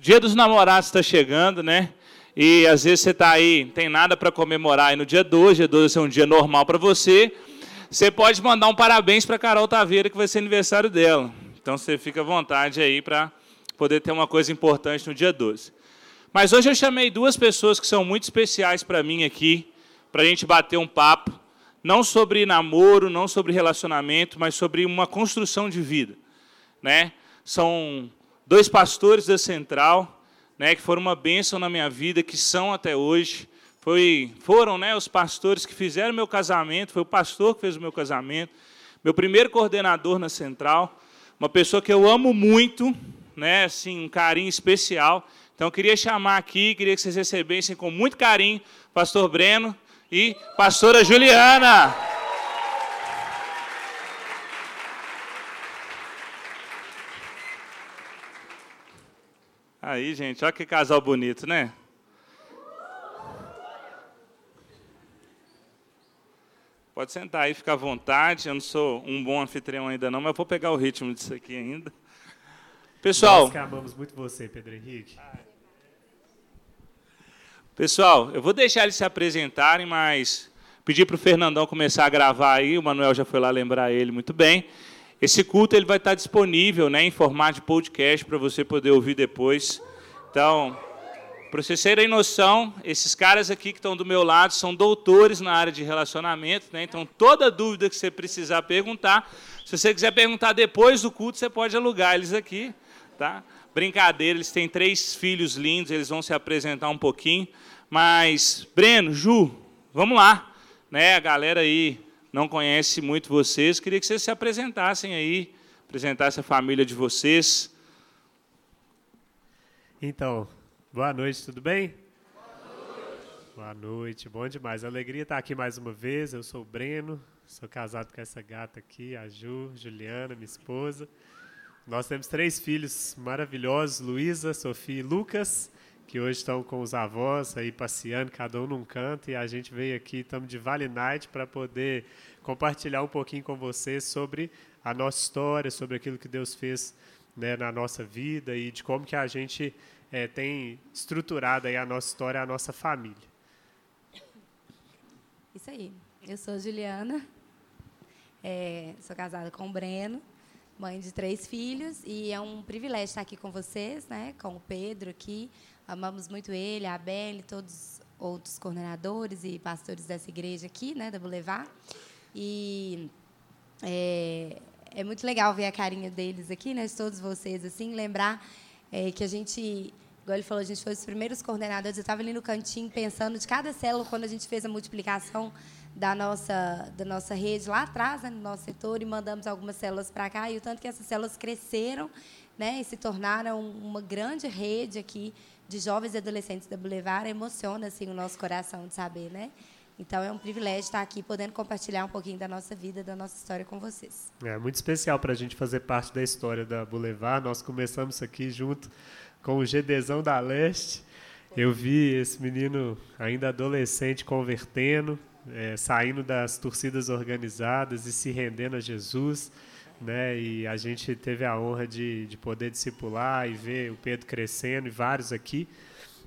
Dia dos namorados está chegando, né? E às vezes você está aí, tem nada para comemorar aí no dia 2, dia 12 é um dia normal para você. Você pode mandar um parabéns para Carol Taveira, que vai ser aniversário dela. Então você fica à vontade aí para poder ter uma coisa importante no dia 12. Mas hoje eu chamei duas pessoas que são muito especiais para mim aqui, para a gente bater um papo, não sobre namoro, não sobre relacionamento, mas sobre uma construção de vida. Né? São dois pastores da Central, né, que foram uma bênção na minha vida, que são até hoje. Foi, foram né, os pastores que fizeram meu casamento, foi o pastor que fez o meu casamento, meu primeiro coordenador na Central, uma pessoa que eu amo muito, né, assim, um carinho especial. Então, eu queria chamar aqui, queria que vocês recebessem com muito carinho pastor Breno e pastora Juliana. Aí, gente, olha que casal bonito, né? Pode sentar aí, fica à vontade. Eu não sou um bom anfitrião ainda não, mas eu vou pegar o ritmo disso aqui ainda. Pessoal. Nós que amamos muito você, Pedro Henrique. Pessoal, eu vou deixar eles se apresentarem, mas pedir para o Fernandão começar a gravar aí. O Manuel já foi lá lembrar ele muito bem. Esse culto ele vai estar disponível né, em formato de podcast para você poder ouvir depois. Então, para vocês terem noção, esses caras aqui que estão do meu lado são doutores na área de relacionamento, né? então toda dúvida que você precisar perguntar, se você quiser perguntar depois do culto, você pode alugar eles aqui. Tá? Brincadeira, eles têm três filhos lindos, eles vão se apresentar um pouquinho. Mas, Breno, Ju, vamos lá. Né? A galera aí não conhece muito vocês, queria que vocês se apresentassem aí, apresentassem a família de vocês. Então, Boa noite, tudo bem? Boa noite. Boa noite, bom demais. Alegria estar aqui mais uma vez. Eu sou o Breno, sou casado com essa gata aqui, a Ju, Juliana, minha esposa. Nós temos três filhos maravilhosos, Luísa, Sofia e Lucas, que hoje estão com os avós aí passeando, cada um num canto, e a gente veio aqui, estamos de Vale Night, para poder compartilhar um pouquinho com vocês sobre a nossa história, sobre aquilo que Deus fez né, na nossa vida e de como que a gente é, tem estruturado aí a nossa história, a nossa família. Isso aí. Eu sou Juliana, é, sou casada com o Breno, mãe de três filhos, e é um privilégio estar aqui com vocês, né, com o Pedro aqui. Amamos muito ele, a Belle, todos os outros coordenadores e pastores dessa igreja aqui, né, da Boulevard. E é, é muito legal ver a carinha deles aqui, né, de todos vocês, assim, lembrar é, que a gente Igual ele falou, a gente foi os primeiros coordenadores. Eu estava ali no cantinho pensando de cada célula, quando a gente fez a multiplicação da nossa, da nossa rede lá atrás, né, no nosso setor, e mandamos algumas células para cá. E o tanto que essas células cresceram né, e se tornaram uma grande rede aqui de jovens e adolescentes da Boulevard, emociona assim, o nosso coração de saber. Né? Então, é um privilégio estar aqui podendo compartilhar um pouquinho da nossa vida, da nossa história com vocês. É muito especial para a gente fazer parte da história da Boulevard. Nós começamos aqui junto com o GDzão da Leste. Eu vi esse menino ainda adolescente convertendo, é, saindo das torcidas organizadas e se rendendo a Jesus. Né? E a gente teve a honra de, de poder discipular e ver o Pedro crescendo e vários aqui.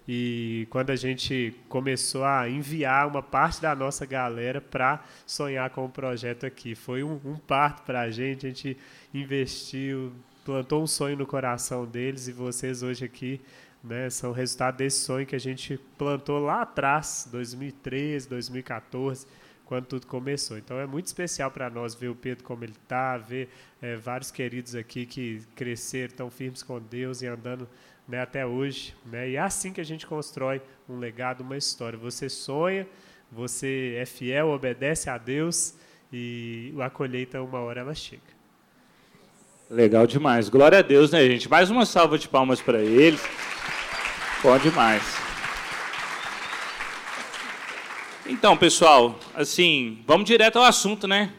E quando a gente começou a enviar uma parte da nossa galera para sonhar com o projeto aqui, foi um, um parto para a gente. A gente investiu plantou um sonho no coração deles e vocês hoje aqui né, são resultado desse sonho que a gente plantou lá atrás, 2013, 2014, quando tudo começou. Então é muito especial para nós ver o Pedro como ele está, ver é, vários queridos aqui que cresceram, tão firmes com Deus e andando né, até hoje. Né? E é assim que a gente constrói um legado, uma história. Você sonha, você é fiel, obedece a Deus e a colheita, uma hora ela chega. Legal demais. Glória a Deus, né, gente? Mais uma salva de palmas para eles. Bom demais. Então, pessoal, assim, vamos direto ao assunto, né?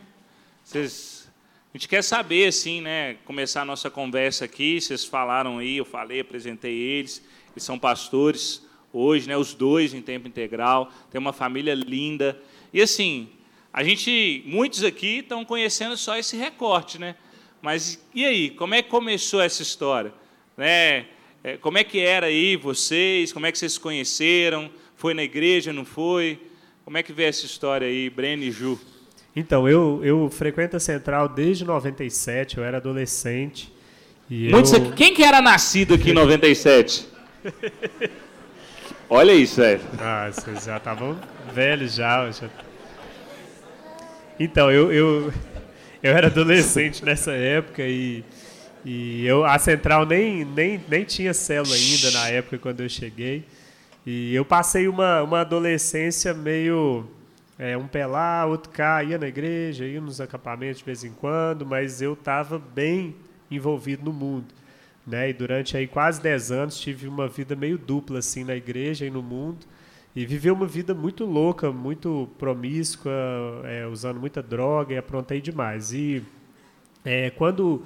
Vocês, a gente quer saber, assim, né? Começar a nossa conversa aqui. Vocês falaram aí, eu falei, apresentei eles. Eles são pastores hoje, né? Os dois em tempo integral. Tem uma família linda. E assim, a gente, muitos aqui estão conhecendo só esse recorte, né? Mas e aí, como é que começou essa história? Né? É, como é que era aí vocês? Como é que vocês se conheceram? Foi na igreja, não foi? Como é que vê essa história aí, Breno e Ju? Então, eu, eu frequento a Central desde 97, eu era adolescente. E Muito eu... Quem que era nascido aqui em 97? Olha isso, velho. Ah, vocês já estavam velhos já, já. Então, eu, eu, eu era adolescente nessa época e, e eu, a Central nem, nem, nem tinha célula ainda na época quando eu cheguei. E eu passei uma, uma adolescência meio é, um pé lá, outro cá, ia na igreja, ia nos acampamentos de vez em quando, mas eu estava bem envolvido no mundo. Né? E durante aí quase 10 anos tive uma vida meio dupla assim na igreja e no mundo e vivi uma vida muito louca, muito promíscua, é, usando muita droga e aprontei demais. E é, quando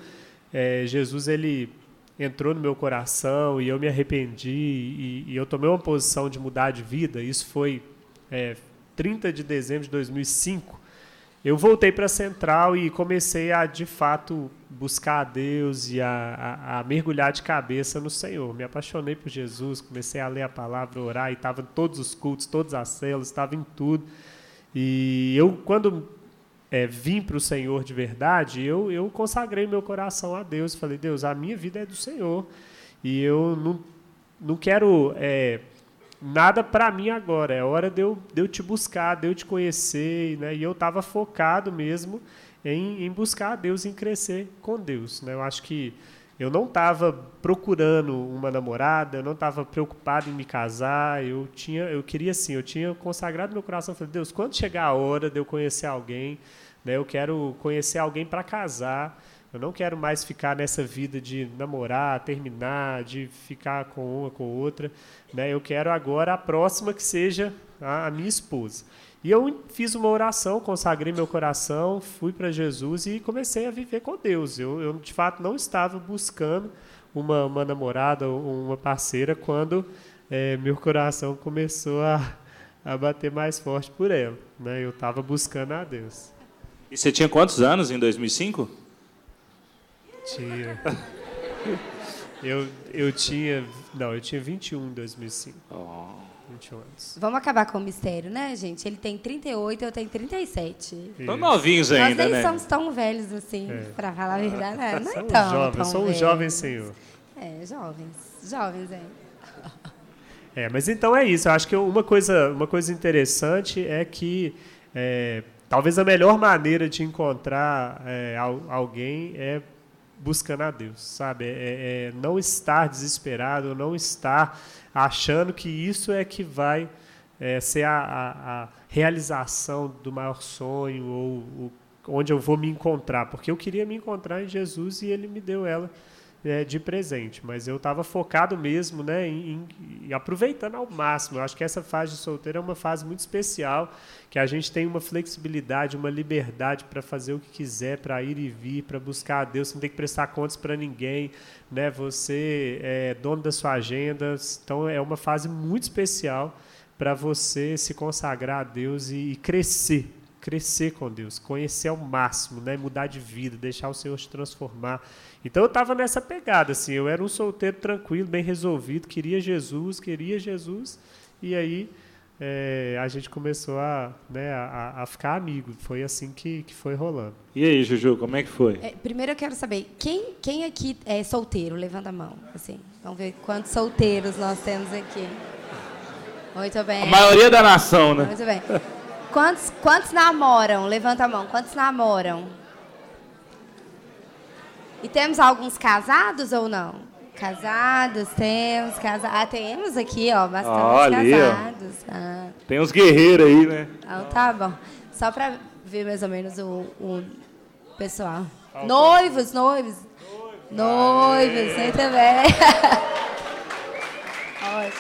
é, Jesus ele entrou no meu coração e eu me arrependi e, e, eu tomei uma posição de mudar de vida, isso foi 30 é, de dezembro de 2005 eu voltei para a central e comecei a, de fato, buscar a Deus e a, a, a, mergulhar de cabeça no Senhor. Me apaixonei por Jesus, comecei a ler a palavra, orar, e estava em todos os cultos, todas as células, estava em tudo. E eu, quando é, vim para o Senhor de verdade, eu, eu consagrei meu coração a Deus. Falei, Deus, a minha vida é do Senhor. E eu não, não quero é, nada para mim agora, é hora de eu, de eu te buscar, de eu te conhecer, né? E eu estava focado mesmo em, em buscar a Deus, em crescer com Deus, né? Eu acho que eu não estava procurando uma namorada, eu não estava preocupado em me casar, eu tinha, eu queria assim, eu tinha consagrado meu coração, falei, Deus, quando chegar a hora de eu conhecer alguém, né? Eu quero conhecer alguém para casar. Eu não quero mais ficar nessa vida de namorar, terminar, de ficar com uma, com outra. Né? Eu quero agora a próxima que seja a, a minha esposa. E eu fiz uma oração, consagrei meu coração, fui para Jesus e comecei a viver com Deus. Eu, eu, de fato, não estava buscando uma, uma namorada ou uma parceira quando é, meu coração começou a, a bater mais forte por ela. Né? Eu estava buscando a Deus. E você tinha quantos anos em 2005? Tinha. Eu, eu tinha. Não, eu tinha 21 em 2005. Oh. 21 anos. Vamos acabar com o mistério, né, gente? Ele tem 38, eu tenho 37. Estão novinhos ainda, Nós nem né? somos tão velhos assim, é. para falar a verdade. Né? Não, não são tão, jovens, tão sou um jovem senhor. É, jovens. Jovens, é. É, mas então é isso. Eu acho que uma coisa, uma coisa interessante é que é, talvez a melhor maneira de encontrar é, alguém é buscando a Deus, sabe? É, é, é, não estar desesperado, não estar achando que isso é que vai é, ser a, a, a, realização do maior sonho ou o, onde eu vou me encontrar, porque eu queria me encontrar em Jesus e Ele me deu ela é, de presente, mas eu estava focado mesmo né, em, em, aproveitando ao máximo. Eu acho que essa fase de solteiro é uma fase muito especial, que a gente tem uma flexibilidade, uma liberdade para fazer o que quiser, para ir e vir, para buscar a Deus, você não tem que prestar contas para ninguém, né? você é dono da sua agenda. Então é uma fase muito especial para você se consagrar a Deus e, e crescer crescer com Deus, conhecer ao máximo, né? mudar de vida, deixar o Senhor te transformar. Então eu estava nessa pegada, assim, eu era um solteiro tranquilo, bem resolvido, queria Jesus, queria Jesus, e aí é, a gente começou a, né, a, a, ficar amigo. Foi assim que, que foi rolando. E aí, Juju, como é que foi? É, primeiro eu quero saber, quem, quem aqui é solteiro? Levanta a mão. Assim, vamos ver quantos solteiros nós temos aqui. Muito bem. A maioria da nação, né? Muito bem. Quantos, quantos namoram? Levanta a mão. Quantos namoram? E temos alguns casados ou não? Casados, temos casados. Ah, temos aqui, ó, bastante Olha casados. Ah. Tem uns guerreiros aí, né? Então tá bom. Só para ver mais ou menos o, o pessoal. Noivos, noivos. Noivos, muito bem.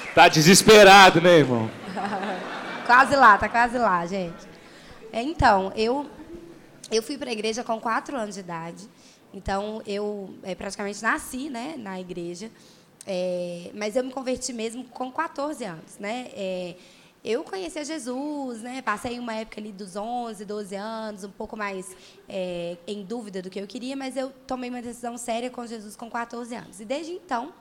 tá desesperado, né, irmão? quase lá, tá quase lá, gente. Então, eu, eu fui para a igreja com quatro anos de idade. Então, eu é, praticamente nasci né, na igreja. É, mas eu me converti mesmo com 14 anos. Né? É, eu conheci Jesus, né? passei uma época ali dos 11, 12 anos, um pouco mais é, em dúvida do que eu queria, mas eu tomei uma decisão séria com Jesus com 14 anos. E desde então,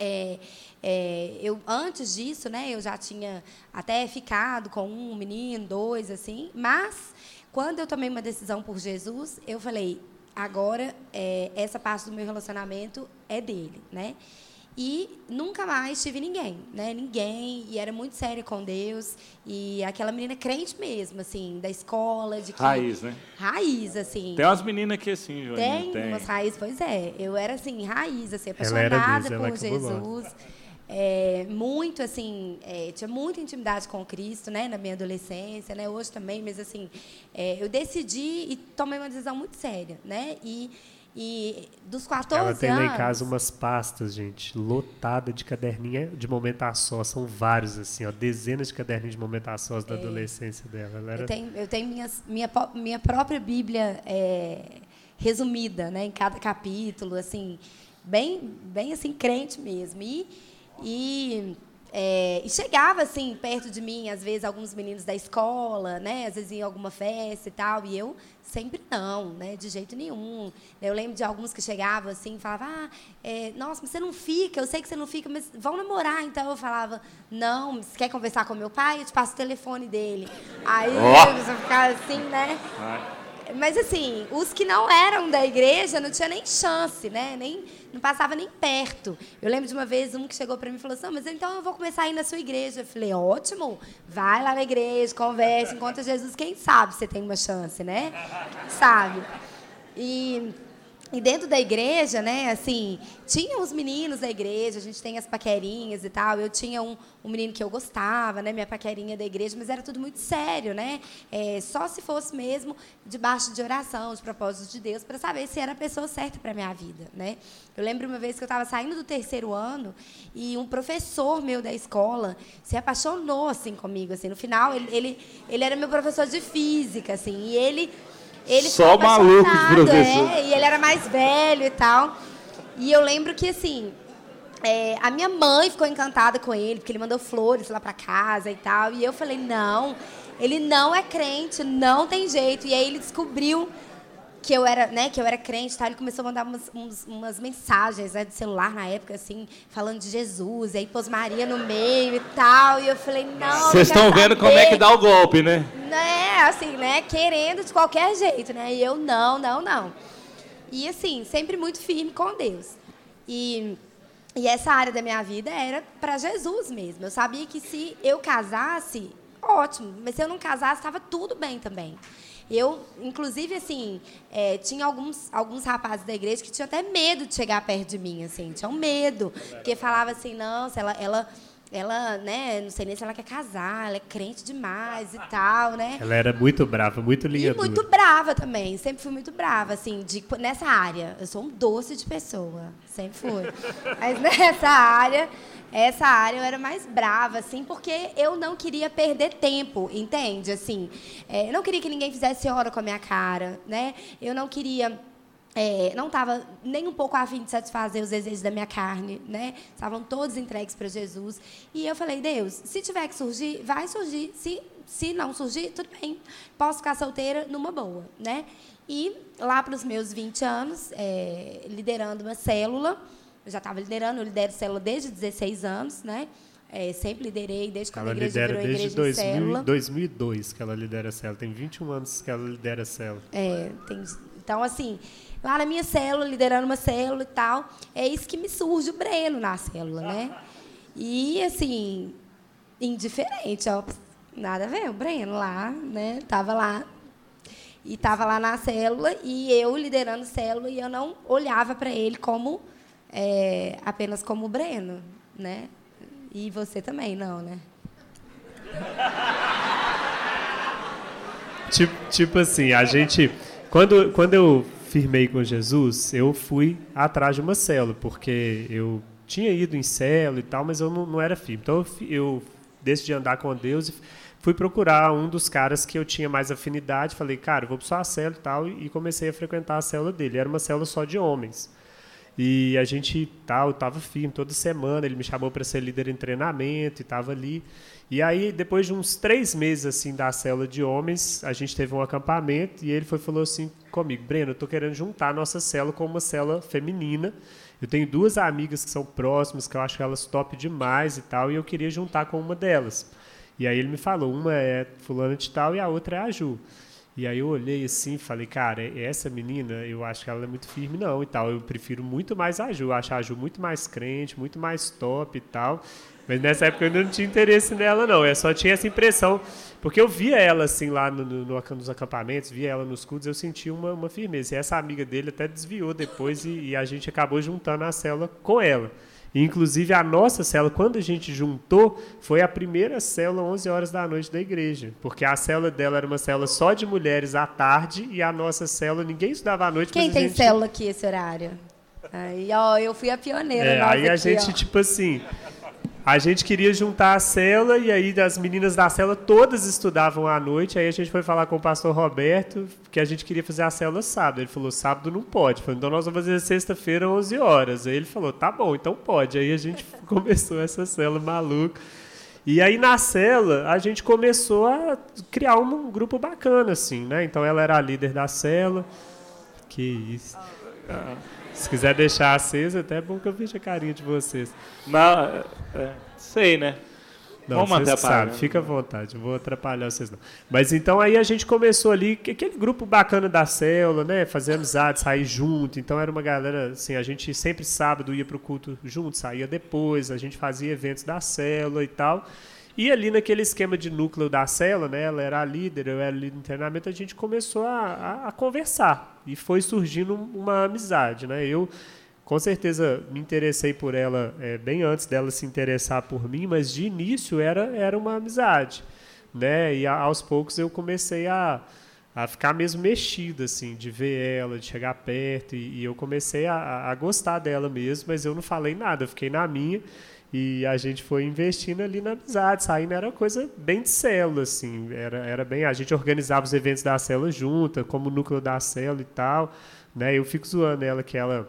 É, é, eu antes disso, né, eu já tinha até ficado com um menino, dois, assim. Mas quando eu tomei uma decisão por Jesus, eu falei: agora é, essa parte do meu relacionamento é dele, né? E nunca mais tive ninguém, né? Ninguém. E era muito séria com Deus. E aquela menina crente mesmo, assim, da escola. De que... Raiz, né? Raiz, assim. Tem umas meninas aqui assim, Joaninha. Tem, tem umas raízes, pois é. Eu era, assim, raiz, assim, apaixonada por Jesus. É, muito, assim, é, tinha muita intimidade com Cristo, né? Na minha adolescência, né? Hoje também, mas, assim, é, eu decidi e tomei uma decisão muito séria, né? E e dos 14 Ela tem anos. lá em casa umas pastas, gente, lotada de caderninha de momento a só. São vários, assim, ó, dezenas de caderninhos de momento a sós da é. adolescência dela. Era... Eu tenho, eu tenho minhas, minha, minha própria Bíblia é, resumida, né, em cada capítulo, assim, bem, bem assim, crente mesmo. E, e é, e chegava, assim, perto de mim, às vezes, alguns meninos da escola, né? Às vezes em alguma festa e tal. E eu sempre não, né? De jeito nenhum. Eu lembro de alguns que chegavam, assim, e falavam, ah, é, nossa, mas você não fica, eu sei que você não fica, mas vão namorar. Então eu falava, não, você quer conversar com meu pai? Eu te passo o telefone dele. Aí oh. eu ficava assim, né? Vai. Mas assim, os que não eram da igreja não tinha nem chance, né? Nem, não passava nem perto. Eu lembro de uma vez um que chegou para mim e falou assim: mas então eu vou começar a ir na sua igreja. Eu falei: ótimo, vai lá na igreja, conversa, encontra Jesus. Quem sabe você tem uma chance, né? Sabe? E e dentro da igreja, né, assim, tinha os meninos da igreja, a gente tem as paquerinhas e tal. Eu tinha um, um menino que eu gostava, né, minha paquerinha da igreja, mas era tudo muito sério, né? É, só se fosse mesmo debaixo de oração, de propósitos de Deus, para saber se era a pessoa certa para minha vida, né? Eu lembro uma vez que eu estava saindo do terceiro ano e um professor meu da escola se apaixonou assim comigo, assim. No final, ele, ele, ele era meu professor de física, assim, e ele ele Só maluco de professor. É, e ele era mais velho e tal. E eu lembro que, assim, é, a minha mãe ficou encantada com ele, porque ele mandou flores lá para casa e tal. E eu falei, não, ele não é crente, não tem jeito. E aí ele descobriu que eu era, né, que eu era crente, tá? Ele começou a mandar umas, uns, umas mensagens, né, do celular na época, assim, falando de Jesus, e aí pôs Maria no meio e tal, e eu falei, não. Vocês estão vendo como é que dá o golpe, né? Né, assim, né, querendo de qualquer jeito, né? E eu não, não, não. E assim, sempre muito firme com Deus. E e essa área da minha vida era para Jesus mesmo. Eu sabia que se eu casasse, ótimo, mas se eu não casasse, estava tudo bem também. Eu, inclusive, assim, é, tinha alguns, alguns rapazes da igreja que tinham até medo de chegar perto de mim, assim, tinham medo, porque falava assim, não, se ela, ela ela, né, não sei nem se ela quer casar, ela é crente demais e tal, né? Ela era muito brava, muito linha E muito brava também, sempre fui muito brava, assim, de, nessa área. Eu sou um doce de pessoa, sempre fui. Mas nessa área, essa área eu era mais brava, assim, porque eu não queria perder tempo, entende? Assim, é, eu não queria que ninguém fizesse hora com a minha cara, né? Eu não queria é, não estava nem um pouco afim de satisfazer os desejos da minha carne, né? Estavam todos entregues para Jesus. E eu falei, Deus, se tiver que surgir, vai surgir. Se, se não surgir, tudo bem. Posso ficar solteira numa boa, né? E lá para os meus 20 anos, é, liderando uma célula, eu já estava liderando, eu lidero célula desde 16 anos, né? É, sempre liderei, desde quando ela a igreja lidera virou desde igreja 2000, de célula. 2002 que ela lidera a célula. Tem 21 anos que ela lidera a célula. É, tem, então, assim, lá na minha célula, liderando uma célula e tal, é isso que me surge o Breno na célula, né? E, assim, indiferente, ó, nada a ver, o Breno lá, né? Tava lá e estava lá na célula e eu liderando célula e eu não olhava para ele como é, apenas como o Breno, né? E você também não, né? Tipo, tipo assim, a gente quando quando eu firmei com Jesus, eu fui atrás de uma célula, porque eu tinha ido em célula e tal, mas eu não, não era firme. Então eu, eu decidi andar com Deus e fui procurar um dos caras que eu tinha mais afinidade. Falei, cara, vou para sua célula e tal, e comecei a frequentar a célula dele. Era uma célula só de homens. E a gente tal, estava firme toda semana. Ele me chamou para ser líder em treinamento e estava ali. E aí, depois de uns três meses assim da célula de homens, a gente teve um acampamento e ele foi falou assim comigo, Breno, eu estou querendo juntar a nossa célula com uma célula feminina. eu tenho duas amigas que são próximas, que eu acho elas top demais e tal, e eu queria juntar com uma delas. E aí ele me falou, uma é fulana de tal e a outra é a Ju. E aí eu olhei assim falei, cara, essa menina, eu acho que ela é muito firme não e tal. Eu prefiro muito mais a Ju, acho a Ju muito mais crente, muito mais top e tal. Mas nessa época eu ainda não tinha interesse nela não, eu só tinha essa impressão. Porque eu via ela assim lá no, no, nos acampamentos, via ela nos cultos, eu sentia uma, uma firmeza. E essa amiga dele até desviou depois e, e a gente acabou juntando a célula com ela. Inclusive, a nossa célula, quando a gente juntou, foi a primeira célula 11 horas da noite da igreja. Porque a célula dela era uma célula só de mulheres à tarde e a nossa célula, ninguém estudava à noite. Quem tem gente... célula aqui esse horário? Aí, ó, eu fui a pioneira. É, aí a aqui, gente, ó. tipo assim, a gente queria juntar a cela e aí as meninas da cela todas estudavam à noite. Aí a gente foi falar com o pastor Roberto que a gente queria fazer a célula sábado. Ele falou: sábado não pode. Falei, então nós vamos fazer sexta-feira, 11 horas. Aí ele falou: tá bom, então pode. Aí a gente começou essa célula maluca. E aí na cela a gente começou a criar um, grupo bacana, assim, né? Então ela era a líder da cela. Que isso. Ah. Se quiser deixar acesa, até é bom que eu veja a carinha de vocês. Não, é, sei, né? Não, Vamos manter a Fica à vontade, não vou atrapalhar vocês não. Mas então aí a gente começou ali, aquele grupo bacana da célula, né? Fazer amizade, sair junto. Então era uma galera, assim, a gente sempre sábado ia para o culto junto, saía depois, a gente fazia eventos da célula e tal. E ali naquele esquema de núcleo da cela, né, ela era a líder, eu era líder de internamento, a gente começou a, a, a, conversar. E foi surgindo uma amizade. Né? Eu, com certeza, me interessei por ela é, bem antes dela se interessar por mim, mas de início era, era uma amizade. Né? E a, aos poucos eu comecei a, a ficar mesmo mexido, assim, de ver ela, de chegar perto. E, e eu comecei a, a gostar dela mesmo, mas eu não falei nada, eu fiquei na minha. E a gente foi investindo ali na amizade, saindo era coisa bem de célula, assim, era, era bem, a gente organizava os eventos da célula junta, como núcleo da célula e tal, né, eu fico zoando ela que ela,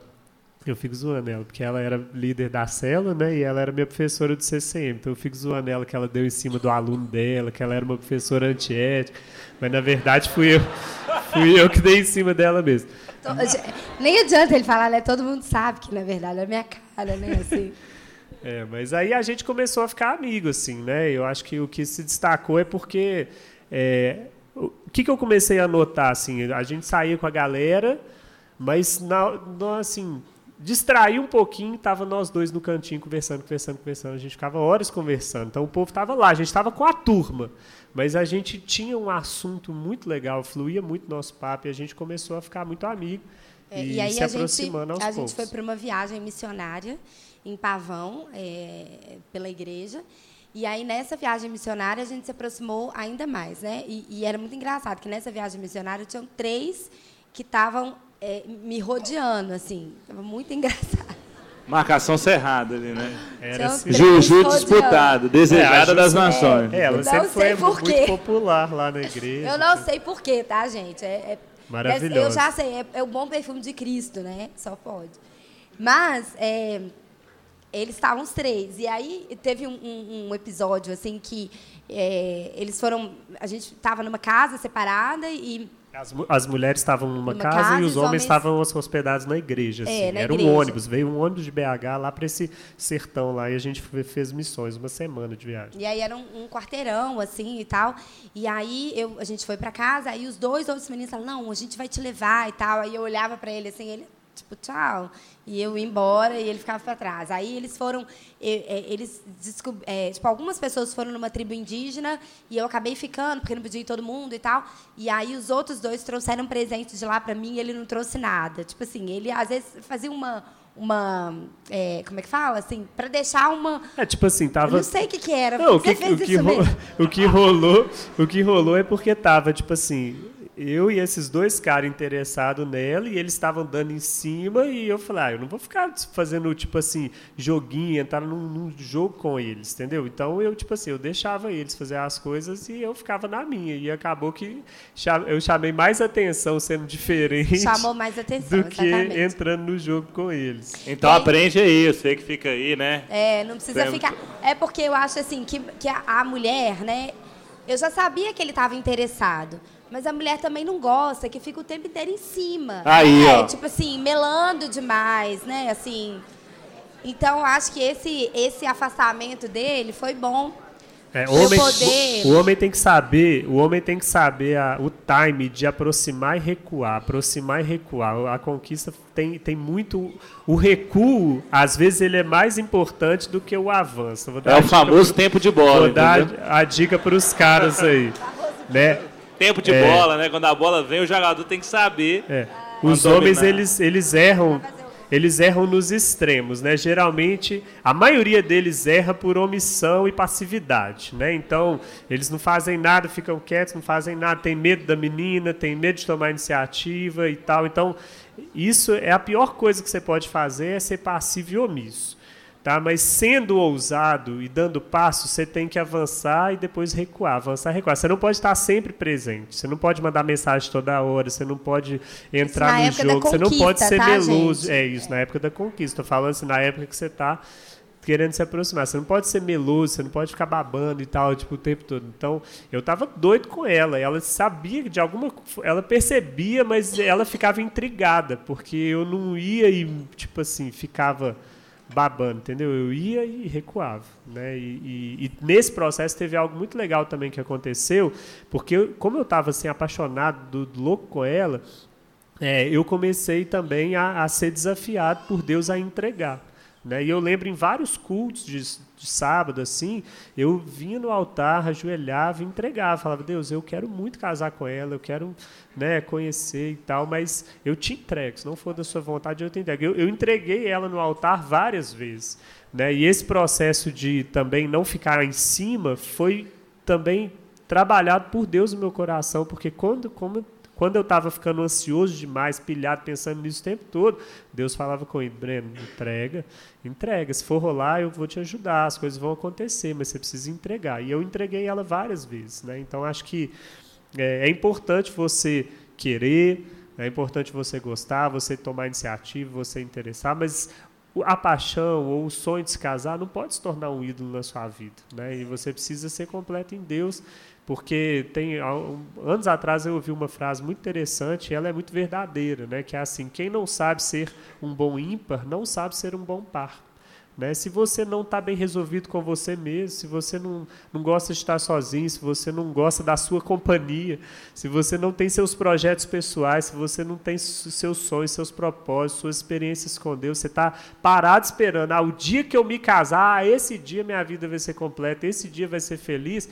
eu fico zoando ela, porque ela era líder da célula, né, e ela era minha professora do CCM, então eu fico zoando ela que ela deu em cima do aluno dela, que ela era uma professora antiética, mas na verdade fui eu, fui eu que dei em cima dela mesmo. Nem adianta ele falar, né, todo mundo sabe que na verdade é minha cara, né, assim... É, mas aí a gente começou a ficar amigo, assim, né? Eu acho que o que se destacou é porque é, o que, que eu comecei a notar, assim, a gente saía com a galera, mas na, na, assim, distrair um pouquinho, tava nós dois no cantinho conversando, conversando, conversando, a gente ficava horas conversando. Então o povo estava lá, a gente estava com a turma, mas a gente tinha um assunto muito legal, fluía muito nosso papo e a gente começou a ficar muito amigo. É, e, e, aí se aproximando gente, aos a gente foi para uma viagem missionária em Pavão, é, pela igreja. E aí, nessa viagem missionária, a gente se aproximou ainda mais, né? E, e era muito engraçado, que nessa viagem missionária tinham três que estavam é, me rodeando, assim. Estava muito engraçado. Marcação cerrada ali, né? Era assim. Juju disputado, desejada é, das nações. É, ela sempre foi muito popular lá na igreja. Eu não sei porquê, tá, gente? É, é, Maravilhoso. Eu já sei, é, é, o bom perfume de Cristo, né? Só pode. Mas, é, eles estavam os três. E aí teve um, um, um episódio assim que é, eles foram. A gente estava numa casa separada e. As, as mulheres estavam numa, casa, casa, e os, homens, homens estavam hospedados na igreja. Assim. É, na Era igreja. um ônibus, veio um ônibus de BH lá para esse sertão lá e a gente fez missões, uma semana de viagem. E aí era um, um quarteirão, assim e tal. E aí eu, a gente foi para casa, aí os dois outros meninos falaram: não, a gente vai te levar e tal. Aí eu olhava para ele assim, ele tipo, tchau. E eu ia embora e ele ficava para trás. Aí eles foram, eles é, tipo, algumas pessoas foram numa tribo indígena e eu acabei ficando, porque não podia ir todo mundo e tal. E aí os outros dois trouxeram presente de lá para mim e ele não trouxe nada. Tipo assim, ele às vezes fazia uma uma é, como é que fala assim para deixar uma é tipo assim tava eu não sei o que que era não, o que, o que, ro... o que rolou o que rolou é porque tava tipo assim eu e esses dois caras interessados nela e eles estavam dando em cima e eu falei, ah, eu não vou ficar fazendo, tipo assim, joguinho, entrar num, num, jogo com eles, entendeu? Então eu, tipo assim, eu deixava eles fazer as coisas e eu ficava na minha. E acabou que eu chamei mais atenção sendo diferente. Chamou mais atenção, do que exatamente. entrando no jogo com eles. Então é, aprende aí, você que fica aí, né? É, não precisa Sempre. ficar. É porque eu acho assim que, que a, a mulher, né? Eu já sabia que ele estava interessado. Mas a mulher também não gosta, que fica o tempo inteiro em cima. Aí, né? ó. Tipo assim, melando demais, né? Assim. Então, acho que esse, esse afastamento dele foi bom. É, homem, poder- o homem tem que saber, o homem tem que saber a- o time de aproximar e recuar, aproximar e recuar. A conquista tem, tem muito o recuo, às vezes ele é mais importante do que o avanço. Vou dar É o famoso pro- tempo de bola, Vou dar a dica para os caras aí, né? Tempo de É. bola, né? Quando a bola vem, o jogador tem que saber. É. Os homens dominar. eles, eles erram eles erram nos extremos, né? Geralmente a maioria deles erra por omissão e passividade, né? Então eles não fazem nada, ficam quietos, não fazem nada, tem medo da menina, tem medo de tomar iniciativa e tal. Então isso é a pior coisa que você pode fazer é ser passivo e omisso. Tá? Mas sendo ousado e dando passo, você tem que avançar e depois recuar, avançar e recuar. Você não pode estar sempre presente, você não pode mandar mensagem toda hora, você não pode entrar na no jogo, você não pode ser tá, meloso. gente? É isso, na época da conquista. Estou falando assim, na época que você está querendo se aproximar. Você não pode ser meloso, você não pode ficar babando e tal, tipo, o tempo todo. Então, eu tava doido com ela. Ela sabia de alguma ela percebia, mas ela ficava intrigada, porque eu não ia e tipo assim, ficava babando, entendeu? Eu ia e recuava, né? E, e- e nesse processo teve algo muito legal também que aconteceu, porque eu- como eu estava assim apaixonado, do, louco com ela, é, eu comecei também a, a ser desafiado por Deus a entregar. Né? E eu lembro em vários cultos de, de sábado, assim, eu vinha no altar, ajoelhava entregava. Falava, Deus, eu quero muito casar com ela, eu quero né, conhecer e tal, mas eu te entrego. Se não for da sua vontade, eu te entrego. Eu, eu entreguei ela no altar várias vezes. Né? E esse processo de também não ficar em cima foi também trabalhado por Deus no meu coração, porque quando, como, quando eu estava ficando ansioso demais, pilhado, pensando nisso o tempo todo, Deus falava com ele, Breno, entrega, entrega. Se for rolar, eu vou te ajudar, as coisas vão acontecer, mas você precisa entregar. E eu entreguei ela várias vezes. Né? Então, acho que é, é importante você querer, é importante você gostar, você tomar iniciativa, você interessar, mas a paixão ou o sonho de se casar não pode se tornar um ídolo na sua vida, né? E você precisa ser completo em Deus, porque tem anos atrás eu ouvi uma frase muito interessante, e ela é muito verdadeira, né? Que é assim: quem não sabe ser um bom ímpar não sabe ser um bom par. Né? Se você não está bem resolvido com você mesmo, se você não, não gosta de estar sozinho, se você não gosta da sua companhia, se você não tem seus projetos pessoais, se você não tem seus sonhos, seus propósitos, suas experiências com Deus, você está parado esperando, ah, o dia que eu me casar, ah, esse dia minha vida vai ser completa, esse dia vai ser feliz,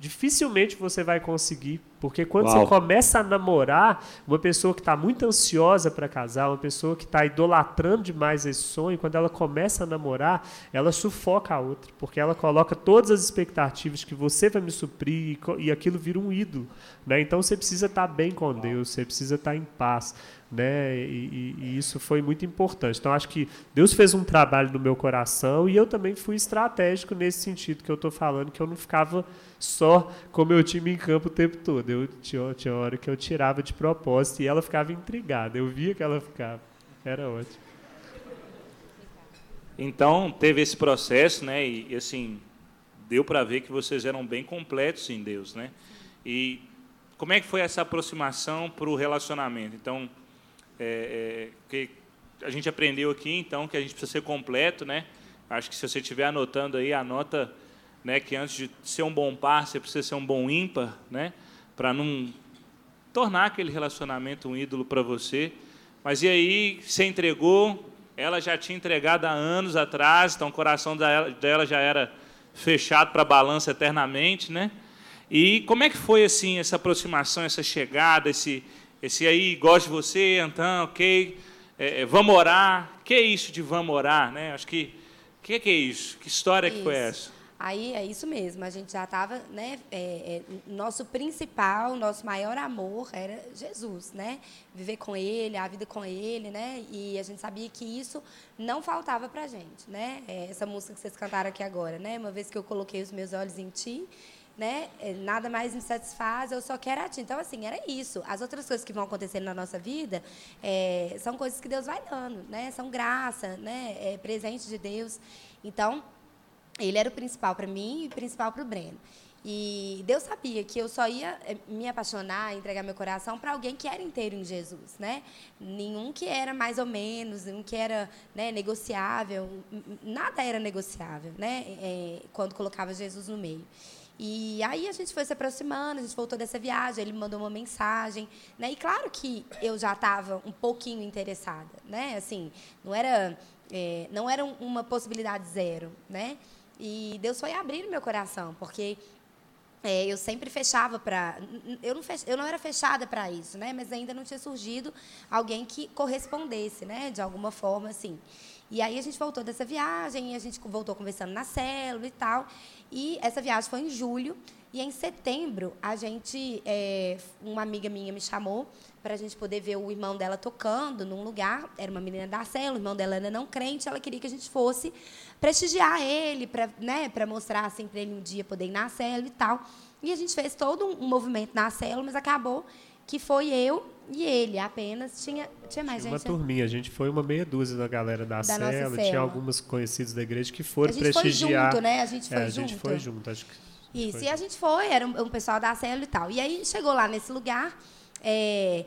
dificilmente você vai conseguir, porque quando Uau. você começa a namorar, uma pessoa que está muito ansiosa para casar, uma pessoa que está idolatrando demais esse sonho, quando ela começa a namorar, ela sufoca a outra, porque ela coloca todas as expectativas que você vai me suprir e, e aquilo vira um ídolo. Né? Então você precisa estar bem com Deus, você precisa estar em paz. Né? E, e- e isso foi muito importante. Então, acho que Deus fez um trabalho no meu coração e eu também fui estratégico nesse sentido que eu estou falando, que eu não ficava só com meu time em campo o tempo todo. Eu tinha, tinha hora que eu tirava de propósito e ela ficava intrigada. Eu via que ela ficava. Era ótimo. Então, teve esse processo, né? E, assim, deu para ver que vocês eram bem completos em Deus, né? E como é que foi essa aproximação para o relacionamento? Então, é, é, que a gente aprendeu aqui, então, que a gente precisa ser completo, né? Acho que se você estiver anotando aí, anota, né, que antes de ser um bom par, você precisa ser um bom ímpar, né? Para não tornar aquele relacionamento um ídolo para você. Mas e aí, você entregou, ela já tinha entregado há anos atrás, então o coração dela, já era fechado para a balança eternamente, né? E como é que foi assim essa aproximação, essa chegada, esse, esse aí gosto de você, então, ok, é, é, vamos orar. Que é isso de vamos orar, né? Acho que que que é isso? Que história que foi Isso. essa? Aí é isso mesmo, a gente já estava, né? é, é, nosso principal, nosso maior amor era Jesus, né? Viver com Ele, a vida com Ele, né? E a gente sabia que isso não faltava para gente, né? É, essa música que vocês cantaram aqui agora, né? Uma vez que eu coloquei os meus olhos em Ti, né? é, Nada mais me satisfaz, eu só quero a Ti. Então, assim, era isso. As outras coisas que vão acontecendo na nossa vida é, são coisas que Deus vai dando, né? São graça, né? É presente de Deus. Então, ele era o principal para mim e o principal para o Breno. E Deus sabia que eu só ia eh, me apaixonar, entregar meu coração para alguém que era inteiro em Jesus, né? Nenhum que era mais ou menos, nenhum que era né, negociável, nada era negociável, né? É, quando colocava Jesus no meio. E aí a gente foi se aproximando, a gente voltou dessa viagem, ele me mandou uma mensagem, né? E claro que eu já estava um pouquinho interessada, né? Assim, não era, é, não era uma possibilidade zero, né? E Deus foi abrindo meu coração, porque é, eu sempre fechava para. Eu não, fech, eu não era fechada para isso, né? mas ainda não tinha surgido alguém que correspondesse, né? de alguma forma. assim. E aí a gente voltou dessa viagem, a gente voltou conversando na célula e tal. E essa viagem foi em julho. E em setembro, a gente, é, uma amiga minha me chamou para a gente poder ver o irmão dela tocando num lugar. Era uma menina da célula, o irmão dela ainda não crente. Ela queria que a gente fosse prestigiar ele, para né, mostrar assim, para ele um dia poder ir na célula e tal. E a gente fez todo um movimento na célula, mas acabou que foi eu e ele apenas. Tinha, tinha mais tinha gente. Uma turminha, a gente foi uma meia dúzia da galera da, da célula, tinha alguns conhecidos da igreja que foram prestigiar. A gente prestigiar. foi junto, né? A gente foi é, junto. A gente foi junto, acho que. Isso, foi. e a gente foi, era um, um pessoal da célula e tal. E aí chegou lá nesse lugar. É,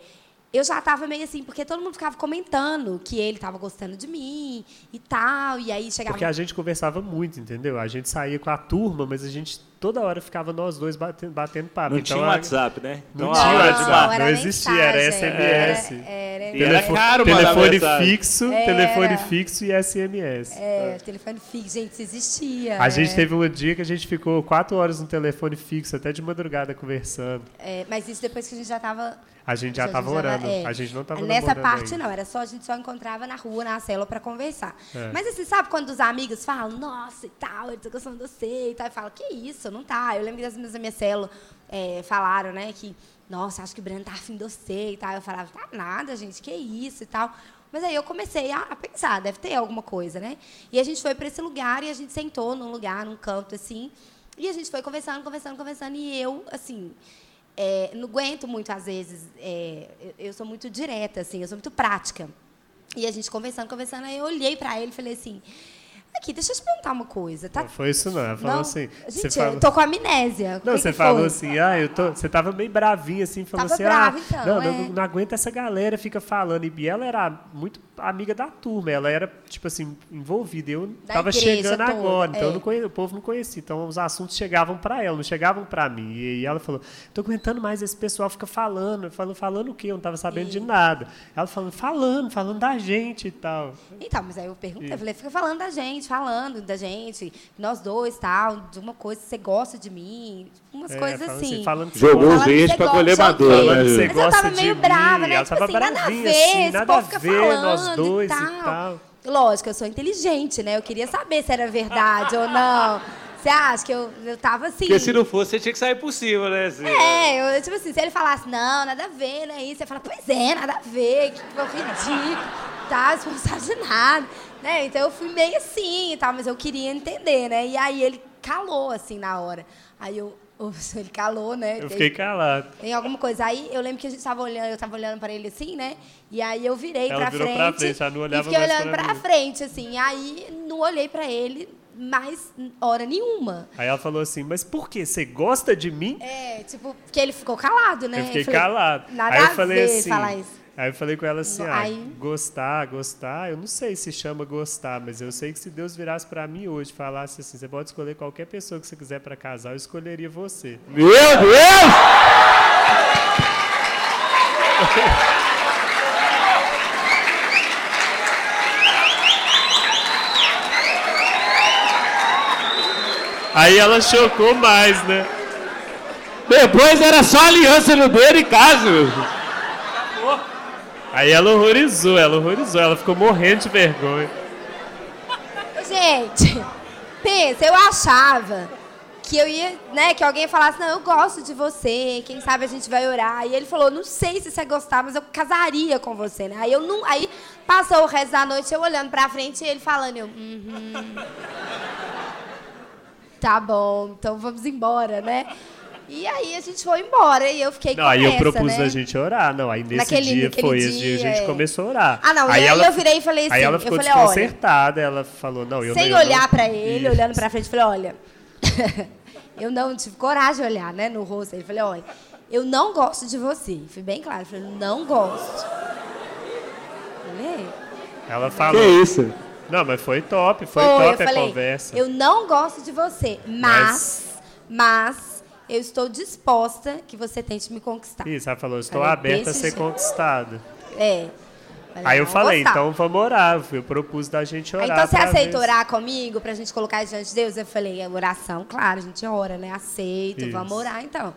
eu já estava meio assim, porque todo mundo ficava comentando que ele estava gostando de mim e tal, e aí chegava... Porque a gente conversava muito, entendeu? A gente saía com a turma, mas a gente toda hora ficava nós dois batendo, batendo papo. Não então, tinha WhatsApp, né? Não, não tinha WhatsApp, não, existia, era SMS. Era, era, era, era caro, Telefone fixo, era. telefone fixo e SMS. É, telefone fixo, gente, isso existia. A é. gente teve um dia que a gente ficou quatro horas no telefone fixo, até de madrugada conversando. É, mas isso depois que a gente já estava a gente já estava orando. É. A gente não estava Nessa parte ainda. não, era só a gente só encontrava na rua, na célula para conversar. É. Mas assim, sabe quando os amigos falam, nossa e tal, eu tô gostando de você e tal, e fala, que isso, não tá. Eu lembro que as minhas da minha célula é, falaram, né, que, nossa, acho que o Breno tá afim de você e tal. Eu falava, tá nada, gente, que isso e tal. Mas aí eu comecei a, pensar, deve ter alguma coisa, né? E a gente foi para esse lugar e a gente sentou num lugar, num canto assim, e a gente foi conversando, conversando, conversando, e eu, assim, é, não aguento muito, às vezes, é, eu, eu, sou muito direta, assim, eu sou muito prática. E a gente conversando, conversando, aí eu olhei para ele e falei assim, Aqui, deixa eu te perguntar uma coisa. Tá? Não foi isso, não. Ela falou não, assim. Gente, falou... eu tô com amnésia. Não, você falou foi? assim, ah, eu tô. Você tava meio bravinha, assim, falou tava assim, brava, ah, então, não, é. não, não aguenta essa galera, fica falando. E ela era muito amiga da turma, ela era, tipo assim, envolvida. Eu da tava chegando toda, agora, então é. conhecia, o povo não conhecia. Então os assuntos chegavam para ela, não chegavam para mim. E, ela falou: tô aguentando mais, esse pessoal fica falando. Falando, falando o quê? Eu não tava sabendo e... de nada. Ela falando, falando, falando da gente e tal. Então, mas aí eu perguntei, e... eu falei, fica falando da gente, falando da gente, nós dois, tal, de uma coisa, você gosta de mim, umas é, coisas assim. assim falando Jogou o verde pra colher madura, né? Mas eu tava meio brava, né? Ela tipo assim, nada a ver, assim, nada a ver, falando nós dois e tal. e tal. Lógico, eu sou inteligente, né? Eu queria saber se era verdade ou não. Você acha que eu, eu tava assim? Porque se não fosse, você tinha que sair por cima, né? Assim, é, eu, tipo assim, se ele falasse, não, nada a ver, né? Isso, você fala, pois é, nada a ver, que ridículo, tá? Isso não sabe de nada. Né? Então eu fui meio assim e tal, mas eu queria entender, né? E aí ele calou, assim, na hora. Aí eu, ele calou, né? Eu fiquei calado. Tem alguma coisa. Aí eu lembro que a gente estava olhando, eu estava olhando para ele assim, né? E aí eu virei para frente. Pra frente, já não olhava e fiquei olhando para frente, assim. Aí não olhei para ele mais hora nenhuma. Aí ela falou assim, mas por quê? Você gosta de mim? É, tipo, porque ele ficou calado, né? Eu fiquei eu falei, calado. Nada aí eu a falei ver assim, falar isso. Aí eu falei com ela assim, ah, Aí... gostar, gostar, eu não sei se chama gostar, mas eu sei que se Deus virasse para mim hoje e falasse assim, você pode escolher qualquer pessoa que você quiser para casar, eu escolheria você. Meu Deus! Aí ela chocou mais, né? Depois era só aliança no dedo e caso. Aí ela horrorizou, ela horrorizou, ela ficou morrendo de vergonha. Gente, pensa, eu achava que eu ia, né, que alguém falasse, não, eu gosto de você, quem sabe a gente vai orar. E ele falou, não sei se você gostar, mas eu casaria com você, né? Aí eu não, aí passou o resto da noite eu olhando pra frente e ele falando, eu, uhum. Tá bom, então vamos embora, né? E aí a gente foi embora e eu fiquei não, com aí essa, eu propus né? a gente orar. Não, aí nesse Naquele- dia naquele foi, esse dia a gente é. começou a orar. Ah, não, e aí ela, eu virei e falei assim, Aí ela eu ficou falei, olha, desconcertada, ela falou, não, eu sem não... eu olhar não- pra ele, Isso. olhando pra frente, falei, olha, eu não tive coragem de olhar né, no rosto. Ele falei, olha, eu não gosto de você. Fui bem claro. Eu falei, não gosto. Falei, Ela falou. Que isso? Não, mas foi top, foi, foi top a falei, conversa. Eu não gosto de você, mas, mas, mas eu estou disposta que você tente me conquistar. Isso, ela falou, estou falei, aberta a ser jeito. conquistada. É. Aí eu falei, gostar. então vamos orar. Eu propus da gente orar. então você aceita orar comigo pra gente colocar diante de Deus? Eu falei, é oração, claro, a gente ora, né? Aceito, Isso. vamos orar então.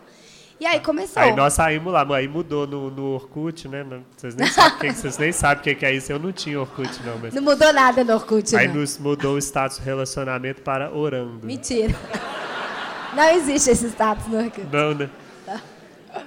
E aí começou. Aí nós saímos lá, aí mudou no, no Orkut, né? Vocês nem sabem que, vocês nem sabem o que é isso. Eu não tinha Orkut, não. Mas... Não mudou nada no Orkut, Aí não. nos mudou o status relacionamento para orando. Mentira. Não existe esse status no Orkut. Não, né?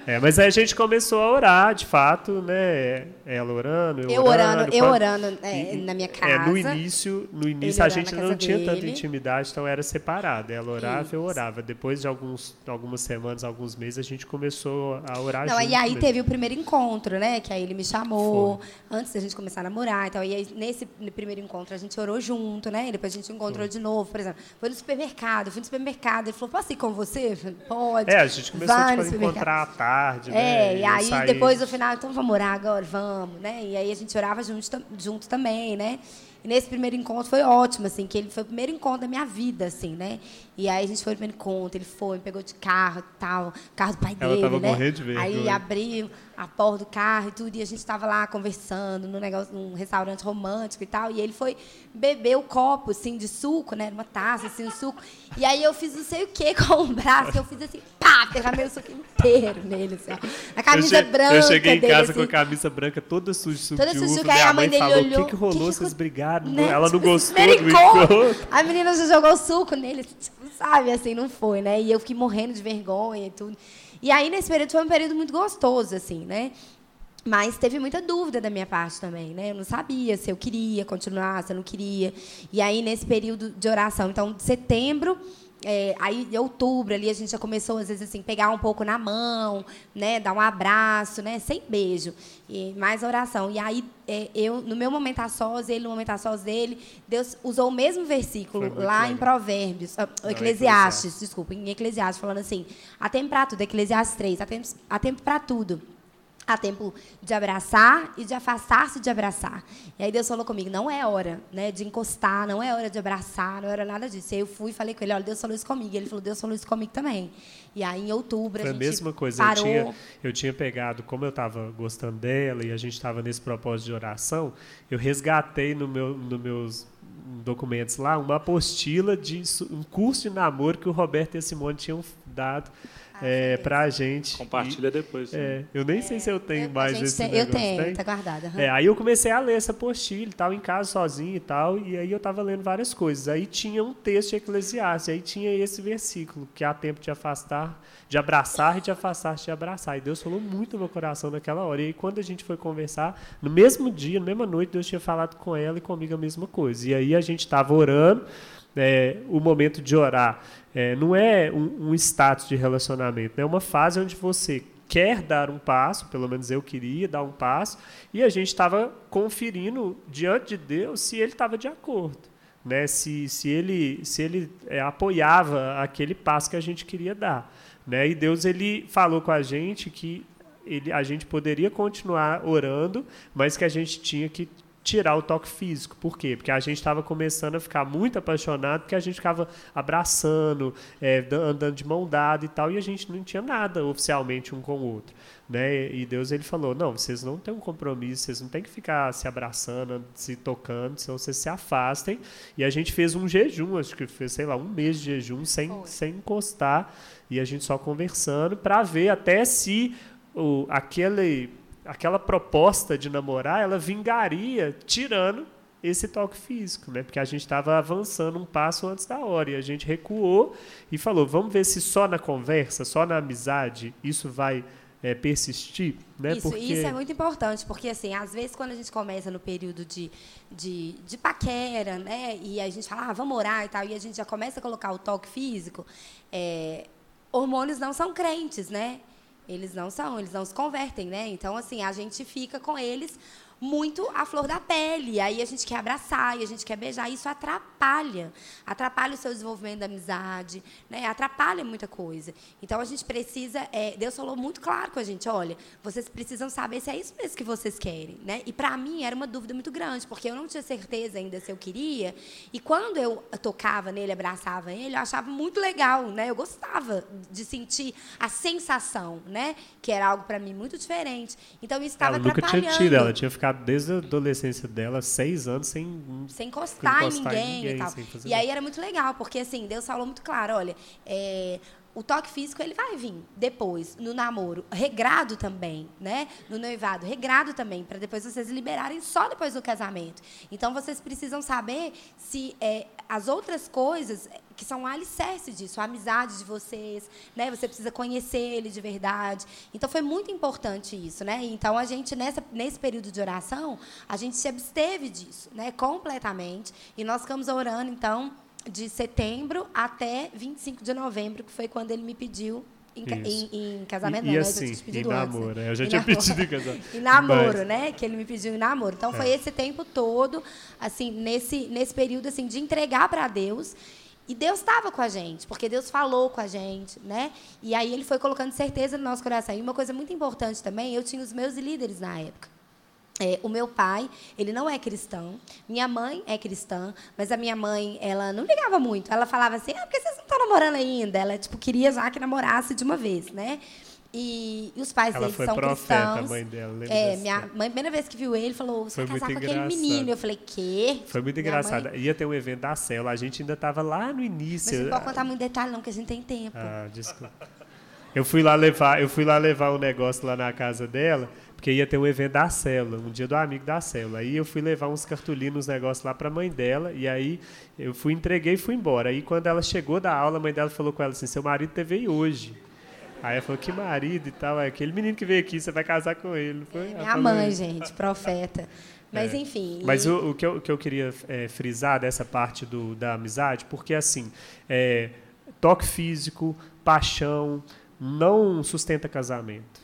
É, mas aí a gente começou a orar, de fato, né? Ela orando, eu, eu orando. orando eu orando é, na minha casa. É, no início, no início a gente não tinha dele. tanta intimidade, então era separado. Ela orava, Isso. eu orava. Depois de alguns, algumas semanas, alguns meses, a gente começou a orar não, junto. E aí mesmo. teve o primeiro encontro, né? Que aí ele me chamou, Foi. antes da gente começar a namorar. Então, e aí, nesse primeiro encontro a gente orou junto, né? E depois a gente encontrou Foi. de novo, por exemplo. Foi no supermercado, fui no supermercado. Ele falou, posso ir com você? Falei, Pode. É, a gente começou tipo, a encontrar tarde, né? É, e aí saí... depois no final, então vamos orar agora, vamos, né? E aí a gente orava junto, junto também, né? E nesse primeiro encontro foi ótimo, assim, que ele foi o primeiro encontro da minha vida, assim, né? E aí a gente foi no primeiro encontro, ele foi, me pegou de carro tal, carro do pai Ela dele, tava né? Morrendo de vergonha. Aí abriu a porta do carro e tudo, e a gente estava lá conversando num negócio, num restaurante romântico e tal, e ele foi beber o copo, assim, de suco, né? Uma taça, assim, de suco. E aí eu fiz não sei o que com o braço, eu fiz assim, pá, derramei o suco inteiro nele, assim, A camisa eu branca Eu cheguei em dele, casa assim, com a camisa branca toda suja suco toda de suja, aí a mãe dele falou, olhou. O que, que rolou? Que Vocês brigaram? Né? Ela não tipo, gostou do encontro. A menina já jogou suco nele, tipo, sabe, assim, não foi, né? E eu fiquei morrendo de vergonha e tudo. E aí, nesse período, foi um período muito gostoso, assim, né? Mas teve muita dúvida da minha parte também, né? Eu não sabia se eu queria continuar, se eu não queria. E aí, nesse período de oração, então, de setembro é, aí, em outubro, ali, a gente já começou, às vezes, assim, pegar um pouco na mão, né? Dar um abraço, né? Sem beijo. E mais oração. E aí, é, eu, no meu momento a sós, ele no momento a sós dele, Deus usou o mesmo versículo lá legal. em Provérbios, ah, Não, Eclesiastes, desculpa, em Eclesiastes, falando assim, há tempo para tudo, Eclesiastes 3, há tempo, há tempo para tudo. Há tempo de abraçar e de afastar-se de abraçar. E aí Deus falou comigo, não é hora né, de encostar, não é hora de abraçar, não era nada disso. E aí eu fui e falei com ele, olha, Deus falou isso comigo. E ele falou, Deus falou isso comigo também. E aí em outubro Foi a gente a mesma coisa. parou. Eu tinha, eu tinha pegado, como eu estava gostando dela e a gente estava nesse propósito de oração, eu resgatei no meu, no meus documentos lá uma apostila de um curso de namoro que o Roberto e a Simone tinham dado é, para a gente. Compartilha e, depois. É, eu nem é, sei se eu tenho eu, mais esse tem, Eu tenho, tem? tá guardada. Uhum. É, aí eu comecei a ler essa apostila e tal, em casa sozinho e tal, e aí eu estava lendo várias coisas. Aí tinha um texto de Eclesiastes, aí tinha esse versículo, que há tempo de afastar, de abraçar e de afastar de abraçar. E Deus falou muito no meu coração naquela hora. E aí quando a gente foi conversar, no mesmo dia, na mesma noite, Deus tinha falado com ela e comigo a mesma coisa. E aí a gente estava orando, é, o momento de orar é, não é um, um status de relacionamento, é uma fase onde você quer dar um passo, pelo menos eu queria dar um passo, e a gente estava conferindo diante de Deus se ele estava de acordo, né? se, se ele, se ele é, apoiava aquele passo que a gente queria dar. Né? E Deus ele falou com a gente que ele, a gente poderia continuar orando, mas que a gente tinha que tirar o toque físico. Por quê? Porque a gente estava começando a ficar muito apaixonado, porque a gente ficava abraçando, é, andando de mão dada e tal, e a gente não tinha nada oficialmente um com o outro. Né? E Deus ele falou: não, vocês não têm um compromisso, vocês não têm que ficar se abraçando, se tocando, senão vocês se afastem. E a gente fez um jejum, acho que fez, sei lá, um mês de jejum, sem, sem encostar, e a gente só conversando, para ver até se o, aquele aquela proposta de namorar, ela vingaria tirando esse toque físico, né? Porque a gente estava avançando um passo antes da hora e a gente recuou e falou: vamos ver se só na conversa, só na amizade, isso vai é, persistir, né? Isso, porque... isso é muito importante, porque assim, às vezes quando a gente começa no período de, de, de paquera, né? E a gente fala, ah, vamos orar e tal, e a gente já começa a colocar o toque físico, é, hormônios não são crentes, né? Eles não são, eles não se convertem, né? Então, assim, a gente fica com eles muito à flor da pele. Aí a gente quer abraçar e a gente quer beijar. Isso atrapalha. Atrapalha o seu desenvolvimento da amizade, né? atrapalha muita coisa. Então a gente precisa. É, Deus falou muito claro com a gente: olha, vocês precisam saber se é isso mesmo que vocês querem. Né? E para mim era uma dúvida muito grande, porque eu não tinha certeza ainda se eu queria. E quando eu tocava nele, abraçava ele, eu achava muito legal. Né? Eu gostava de sentir a sensação, né? que era algo para mim muito diferente. Então isso estava atrapalhando. Nunca tinha tido, ela tinha ficado desde a adolescência dela, seis anos, sem, sem encostar, encostar em ninguém, ninguém e tal. E aí era muito legal, porque assim, Deus falou muito claro, olha, é, o toque físico ele vai vir depois no namoro, regrado também, né? No noivado, regrado também, para depois vocês liberarem só depois do casamento. Então vocês precisam saber se é, as outras coisas que são o alicerce disso, a amizade de vocês, né? Você precisa conhecer ele de verdade. Então foi muito importante isso, né? Então a gente nessa nesse período de oração, a gente se absteve disso, né? Completamente. E nós ficamos orando então de setembro até 25 de novembro, que foi quando ele me pediu em, em, em, casamento. E, e assim, em namoro. Antes, né? Eu já tinha namoro. pedido em casamento. em namoro, Mas... né? Que ele me pediu em namoro. Então, é. foi esse tempo todo, assim, nesse, nesse período, assim, de entregar para Deus. E Deus estava com a gente, porque Deus falou com a gente, né? E aí ele foi colocando certeza no nosso coração. E uma coisa muito importante também, eu tinha os meus líderes na época. É, o meu pai, ele não é cristão. Minha mãe é cristã, mas a minha mãe, ela não ligava muito. Ela falava assim, ah, porque vocês não estão namorando ainda? Ela, tipo, queria já que namorasse de uma vez, né? E, e os pais ela dele foi são profeta, cristãos. A mãe dela, é, minha mãe, a primeira vez que viu ele, falou: Você vai casar com aquele menino. Eu falei: Quê? Foi muito engraçado. Mãe... Ia ter um evento da célula, a gente ainda estava lá no início. Mas não pode contar muito detalhe, não, que a gente tem tempo. Ah, desculpa. Eu fui lá levar, eu fui lá levar um negócio lá na casa dela porque ia ter um evento da célula, um dia do amigo da célula. Aí eu fui levar uns cartolinos, uns negócios lá para a mãe dela, e aí eu fui, entreguei e fui embora. Aí quando ela chegou da aula, a mãe dela falou com ela assim: seu marido teve hoje. Aí ela falou, que marido e tal, é aquele menino que veio aqui, você vai casar com ele. Foi? É, minha mãe, gente, profeta. Mas, é. enfim. Mas e... o, o, que eu, o, que eu, queria é, frisar dessa parte do, da amizade, porque assim, é, toque físico, paixão, não sustenta casamento.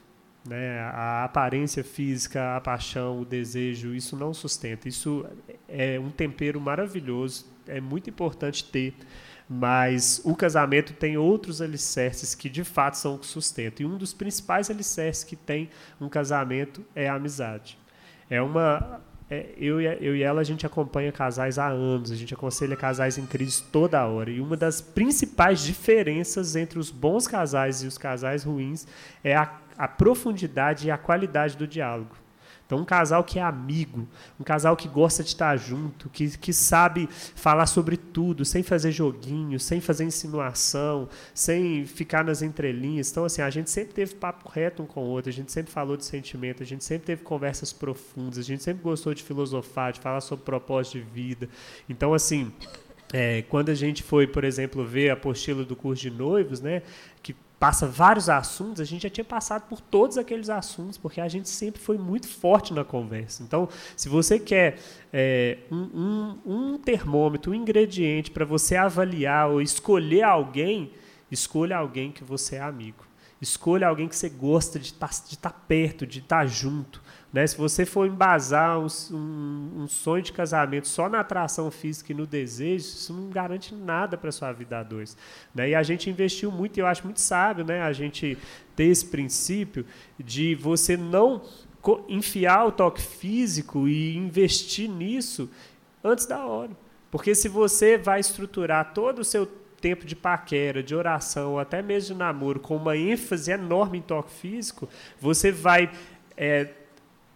Né? A aparência física, a paixão, o desejo, isso não sustenta. Isso é um tempero maravilhoso, é muito importante ter, mas o casamento tem outros alicerces que de fato são o que sustentam. E um dos principais alicerces que tem um casamento é a amizade. É uma é, eu, e, eu e ela a gente acompanha casais há anos, a gente aconselha casais em crise toda hora. E uma das principais diferenças entre os bons casais e os casais ruins é a a profundidade e a qualidade do diálogo. Então, um casal que é amigo, um casal que gosta de estar junto, que, que sabe falar sobre tudo, sem fazer joguinho, sem fazer insinuação, sem ficar nas entrelinhas. Então, assim, a gente sempre teve papo reto um com o outro, a gente sempre falou de sentimento, a gente sempre teve conversas profundas, a gente sempre gostou de filosofar, de falar sobre propósito de vida. Então, assim, é, quando a gente foi, por exemplo, ver a apostila do curso de noivos, né, que passa vários assuntos, a gente já tinha passado por todos aqueles assuntos, porque a gente sempre foi muito forte na conversa. Então, se você quer é, um, um, um termômetro, um ingrediente para você avaliar ou escolher alguém, escolha alguém que você é amigo. Escolha alguém que você gosta de estar tá, de tá perto, de estar tá junto. Né? Se você for embasar um, um, um, sonho de casamento só na atração física e no desejo, isso não garante nada para a sua vida a dois. Né? E a gente investiu muito, e eu acho muito sábio né? a gente ter esse princípio de você não enfiar o toque físico e investir nisso antes da hora. Porque se você vai estruturar todo o seu tempo de paquera, de oração, até mesmo de namoro, com uma ênfase enorme em toque físico, você vai é,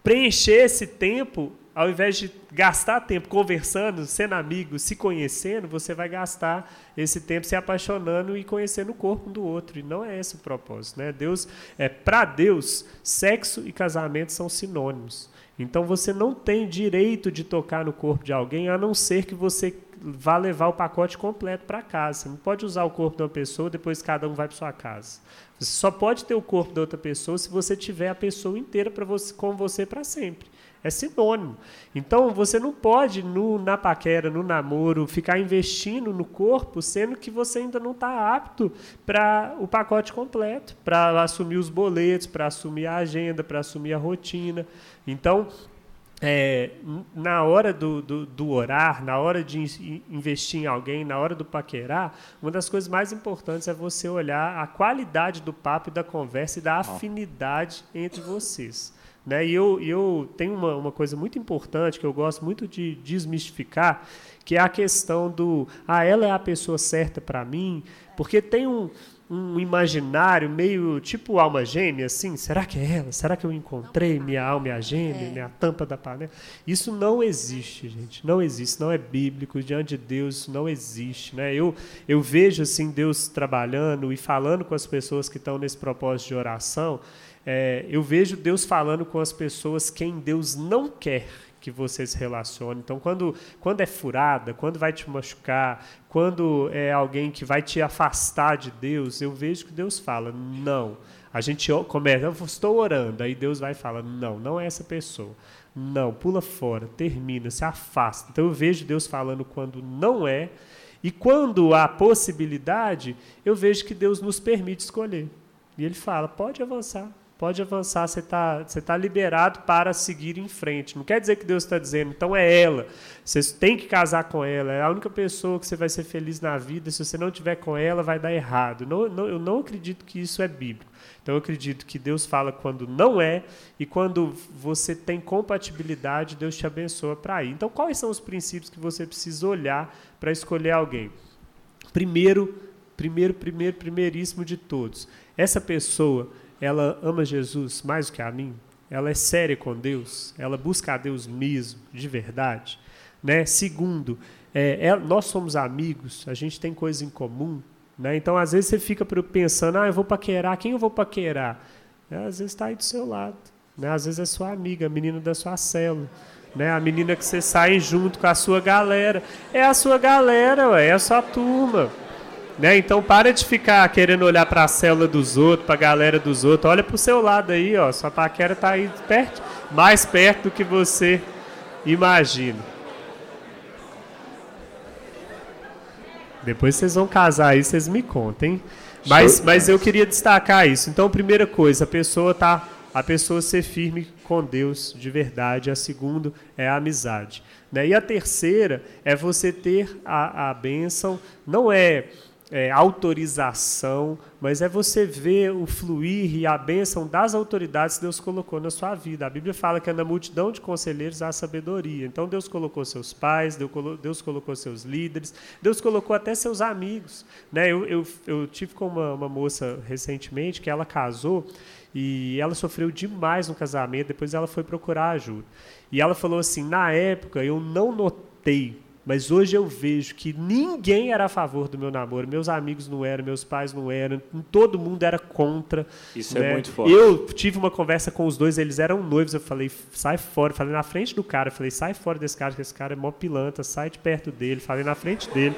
preencher esse tempo, ao invés de gastar tempo conversando, sendo amigo, se conhecendo, você vai gastar esse tempo se apaixonando e conhecendo o corpo um do outro. E não é esse o propósito, né? Deus, é para Deus, sexo e casamento são sinônimos. Então você não tem direito de tocar no corpo de alguém a não ser que você vá levar o pacote completo para casa. Você não pode usar o corpo de uma pessoa depois cada um vai para sua casa. Você só pode ter o corpo da outra pessoa se você tiver a pessoa inteira para você com você para sempre. É sinônimo. Então você não pode no na paquera, no namoro, ficar investindo no corpo, sendo que você ainda não está apto para o pacote completo, para assumir os boletos, para assumir a agenda, para assumir a rotina. Então é, na hora do, do, do, orar, na hora de investir em alguém, na hora do paquerar, uma das coisas mais importantes é você olhar a qualidade do papo e da conversa e da afinidade entre vocês. Né? E eu, eu tenho uma, uma coisa muito importante que eu gosto muito de desmistificar, que é a questão do, ah, ela é a pessoa certa para mim, porque tem um, um imaginário meio tipo alma gêmea, assim, será que é ela? Será que eu encontrei minha alma e a gêmea, é. minha tampa da panela? Isso não existe, gente, não existe, não é bíblico, diante de Deus isso não existe, né? Eu, eu vejo, assim, Deus trabalhando e falando com as pessoas que estão nesse propósito de oração, é, eu vejo Deus falando com as pessoas quem Deus não quer que você se relacione. Então, quando, quando é furada, quando vai te machucar, quando é alguém que vai te afastar de Deus, eu vejo que Deus fala, não. A gente começa, eu estou orando, aí Deus vai e fala, não, não é essa pessoa. Não, pula fora, termina, se afasta. Então eu vejo Deus falando quando não é, e quando há possibilidade, eu vejo que Deus nos permite escolher. E ele fala: pode avançar, pode avançar, você está você tá liberado para seguir em frente. Não quer dizer que Deus está dizendo, então é ela, você tem que casar com ela, é a única pessoa que você vai ser feliz na vida, se você não tiver com ela, vai dar errado. Não, não, eu não acredito que isso é bíblico. Então eu acredito que Deus fala quando não é, e quando você tem compatibilidade, Deus te abençoa para ir. Então, quais são os princípios que você precisa olhar para escolher alguém? Primeiro, primeiro, primeiro, primeiríssimo de todos, essa pessoa ela ama Jesus mais do que a mim? Ela é séria com Deus? Ela busca a Deus mesmo, de verdade? Né? Segundo, é, é, nós somos amigos, a gente tem coisas em comum. Né? Então, às vezes, você fica pensando, ah, eu vou paquerar, quem eu vou paquerar? É, às vezes está aí do seu lado. Né? Às vezes é sua amiga, a menina da sua célula. Né? A menina que você sai junto com a sua galera. É a sua galera, ué, é a sua turma. Né? Então para de ficar querendo olhar para a célula dos outros, para a galera dos outros. Olha para o seu lado aí, ó. Sua paquera está aí perto, mais perto do que você imagina. Depois vocês vão casar aí, vocês me contem. Mas, mas eu queria destacar isso. Então, primeira coisa, a pessoa tá, a pessoa ser firme com Deus de verdade. A segunda é a amizade. Né? E a terceira é você ter a, a bênção, não é é, autorização, mas é você ver o fluir e a bênção das autoridades que Deus colocou na sua vida. A Bíblia fala que é na multidão de conselheiros há sabedoria. Então Deus colocou seus pais, Deus colocou seus líderes, Deus colocou até seus amigos. Né? Eu, eu, eu tive com uma, uma moça recentemente que ela casou e ela sofreu demais no casamento, depois ela foi procurar ajuda. E ela falou assim: na época eu não notei mas hoje eu vejo que ninguém era a favor do meu namoro. Meus amigos não eram, meus pais não eram, todo mundo era contra. Isso é né? é muito forte. Eu tive uma conversa com os dois, eles eram noivos. Eu falei, sai fora. Falei na frente do cara, falei, sai fora desse cara, que esse cara é mó pilantra, sai de perto dele. Falei na frente dele.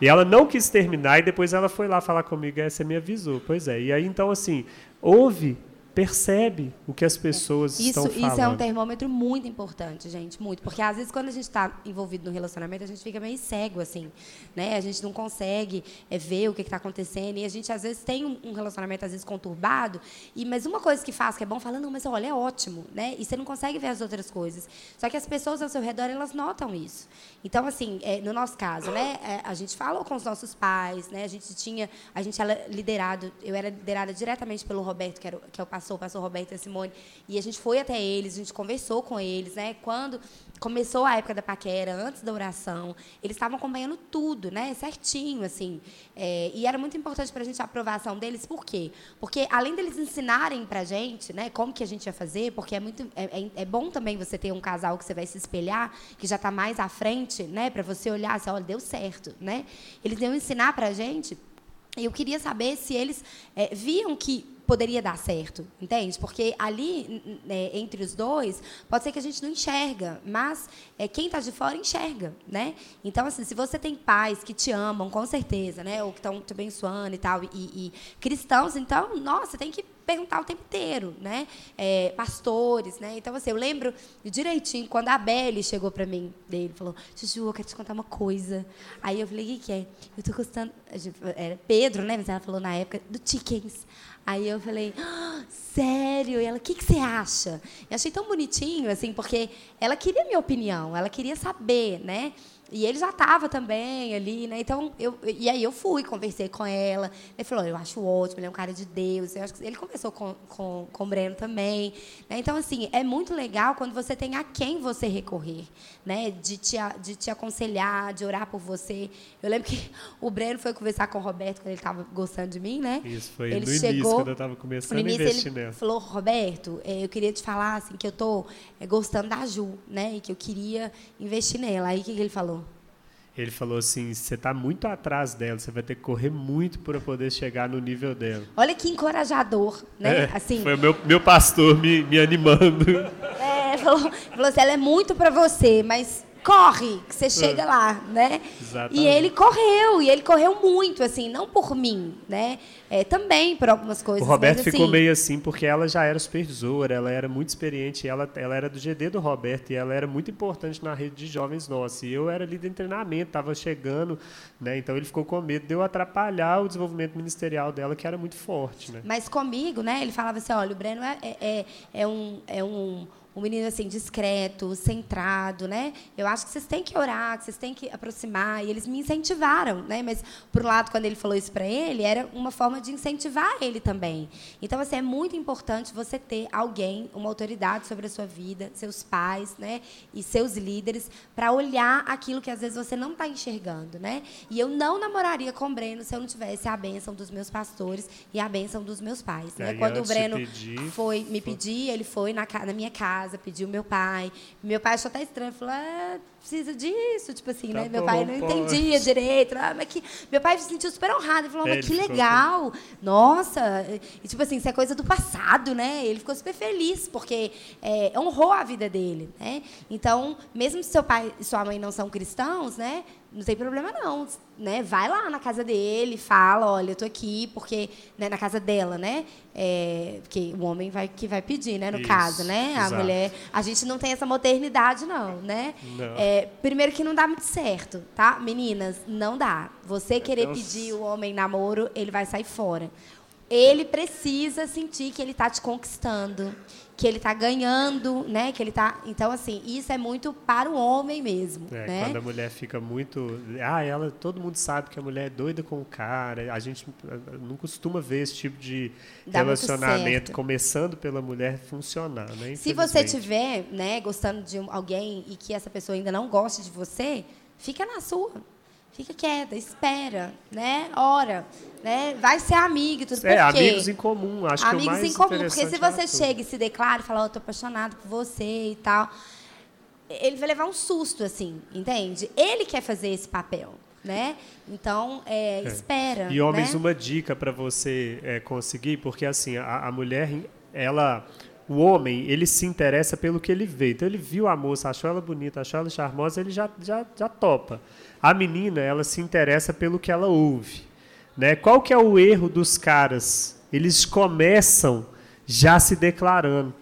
E ela não quis terminar e depois ela foi lá falar comigo, essa me avisou. Pois é. E aí então assim, houve percebe o que as pessoas isso, estão falando. Isso é um termômetro muito importante, gente, muito. Porque às vezes quando a gente está envolvido no relacionamento, a gente fica meio cego, assim, né? A gente não consegue é, ver o que está acontecendo e a gente às vezes tem um relacionamento às vezes conturbado. E mas uma coisa que faz que é bom, fala não, mas olha é ótimo, né? E você não consegue ver as outras coisas. Só que as pessoas ao seu redor elas notam isso. Então assim, é, no nosso caso, né? É, a gente falou com os nossos pais, né? A gente tinha, a gente era liderado, eu era liderada diretamente pelo Roberto, que, era, que é o pastor, o pastor Roberto e Simone, e a gente foi até eles, a gente conversou com eles, né? Quando começou a época da paquera, antes da oração, eles estavam acompanhando tudo, né? Certinho, assim. É, e era muito importante para a gente a aprovação deles, por quê? Porque além deles ensinarem para a gente, né, como que a gente ia fazer, porque é muito é, é, é, bom também você ter um casal que você vai se espelhar, que já está mais à frente, né, para você olhar, assim, olha, deu certo, né? Eles iam ensinar para a gente. Eu queria saber se eles é, viam que poderia dar certo, entende? Porque ali, né, entre os dois, pode ser que a gente não enxerga, mas é, quem está de fora enxerga, né? Então, assim, se você tem pais que te amam, com certeza, né? Ou que estão te abençoando e tal, e, e cristãos, então, nossa, tem que perguntar o tempo inteiro, né? É, pastores, né? Então, assim, eu lembro direitinho quando a Belle chegou para mim, dele, falou: Juju, eu quero te contar uma coisa. Aí eu falei: o que, é? Eu tô gostando. Era Pedro, né? Mas ela falou na época do Chickens. Aí eu falei, ah, sério? E ela, o que, que você acha? E achei tão bonitinho, assim, porque ela queria minha opinião, ela queria saber, né? E ele já estava também ali, né? Então, eu, e aí eu fui, conversei com ela. Ele falou, eu acho ótimo, ele é um cara de Deus. Eu acho que ele conversou com, com, com o Breno também. Né? Então, assim, é muito legal quando você tem a quem você recorrer, né? De te, de te aconselhar, de orar por você. Eu lembro que o Breno foi conversar com o Roberto quando ele estava gostando de mim, né? Isso, foi ele no chegou, início, quando eu estava começando início, a investir ele nela. falou, Roberto, eh, eu queria te falar, assim, que eu estou eh, gostando da Ju, né? E que eu queria investir nela. Aí, o que ele falou? Ele falou assim: você está muito atrás dela, você vai ter que correr muito para poder chegar no nível dela. Olha que encorajador, né? É, assim, foi o meu, meu pastor me, me animando. É, falou, falou assim: ela é muito para você, mas corre, que você chega é. lá, né? Exatamente. E ele correu, e ele correu muito, assim, não por mim, né? É, também por algumas coisas. O Roberto mas, ficou assim, meio assim, porque ela já era supervisora, ela era muito experiente, ela, ela era do GD do Roberto, e ela era muito importante na rede de jovens nossos. E eu era líder de treinamento, estava chegando, né? Então ele ficou com medo de eu atrapalhar o desenvolvimento ministerial dela, que era muito forte, né? Mas comigo, né? Ele falava assim, olha, o Breno é, é, é um... É um um menino assim discreto, centrado, né? Eu acho que vocês têm que orar, que vocês têm que aproximar. E eles me incentivaram, né? Mas por um lado, quando ele falou isso para ele, era uma forma de incentivar ele também. Então assim é muito importante você ter alguém, uma autoridade sobre a sua vida, seus pais, né? E seus líderes para olhar aquilo que às vezes você não está enxergando, né? E eu não namoraria com o Breno se eu não tivesse a bênção dos meus pastores e a bênção dos meus pais. Né? Quando o Breno pedir, foi me pedir, ele foi na, na minha casa casa, pediu meu pai. Meu pai achou até estranho, falou, ah, precisa disso, tipo assim, tá né? Bom, meu pai não pode. entendia direito. Ah, mas que... Meu pai se sentiu super honrado, ele falou, mas que legal, assim. nossa. E, tipo assim, isso é coisa do passado, né? Ele ficou super feliz, porque é, honrou a vida dele, né? Então, mesmo se seu pai e sua mãe não são cristãos, né? Não tem problema não, né? Vai lá na casa dele, fala, olha, eu tô aqui porque né, na casa dela, né? É, porque o homem vai que vai pedir, né? No Isso, caso, né? A mulher, a gente não tem essa modernidade não, né? Não. É, primeiro que não dá muito certo, tá? Meninas, não dá. Você querer pedir o homem namoro, ele vai sair fora. Ele precisa sentir que ele está te conquistando que ele está ganhando, né? Que ele tá. Então, assim, isso é muito para o homem mesmo. É, né? Quando a mulher fica muito. Ah, ela. Todo mundo sabe que a mulher é doida com o cara. A gente não costuma ver esse tipo de Dá relacionamento começando pela mulher funcionar, né? Se você tiver, né, gostando de alguém e que essa pessoa ainda não gosta de você, fica na sua fica quieta, espera, né? Ora, né? Vai ser amigo, tudo É, amigos em comum, acho amigos que é o mais em comum, porque se você chega e se declara e fala, oh, eu tô apaixonado por você e tal, ele vai levar um susto, assim, entende? Ele quer fazer esse papel. Né? Então, é, é. espera. E homens, né? uma dica para você é, conseguir, porque assim a, a mulher, ela o homem, ele se interessa pelo que ele vê. Então, ele viu a moça, achou ela bonita, achou ela charmosa, ele já, já, já topa. A menina, ela se interessa pelo que ela ouve. Né? Qual que é o erro dos caras? Eles começam já se declarando.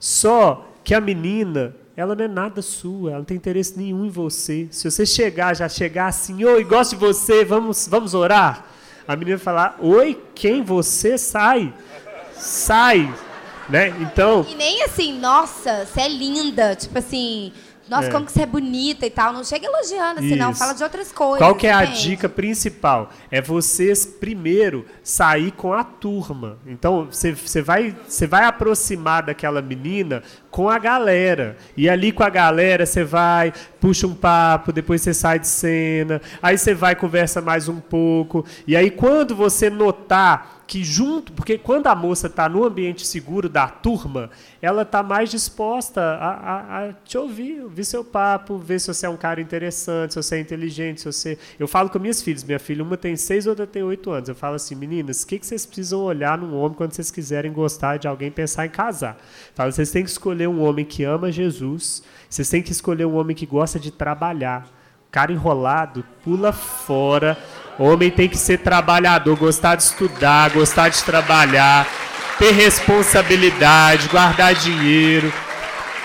Só que a menina, ela não é nada sua, ela não tem interesse nenhum em você. Se você chegar, já chegar assim, oi, gosto de você, vamos, vamos orar. A menina vai falar, oi, quem você? Sai. Sai. Né? Então. E nem assim, nossa, você é linda. Tipo assim, nossa, é. como que você é bonita e tal. Não chega elogiando, assim, não. Fala de outras coisas. Qual que é a dica principal? É vocês, primeiro, sair com a turma. Então, você, você, vai, você vai aproximar daquela menina com a galera. E ali com a galera, você vai, puxa um papo, depois você sai de cena, aí você vai, conversa mais um pouco. E aí, quando você notar que junto, porque quando a moça está no ambiente seguro da turma, ela está mais disposta a, a, a, te ouvir, ouvir seu papo, ver se você é um cara interessante, se você é inteligente, se você. Eu falo com minhas filhas, minha filha uma tem seis, outra tem oito anos. Eu falo assim, meninas, o que, que vocês precisam olhar num homem quando vocês quiserem gostar de alguém pensar em casar? Falo, vocês têm que escolher um homem que ama Jesus, vocês têm que escolher um homem que gosta de trabalhar. Cara enrolado, pula fora Homem tem que ser trabalhador, gostar de estudar, gostar de trabalhar, ter responsabilidade, guardar dinheiro.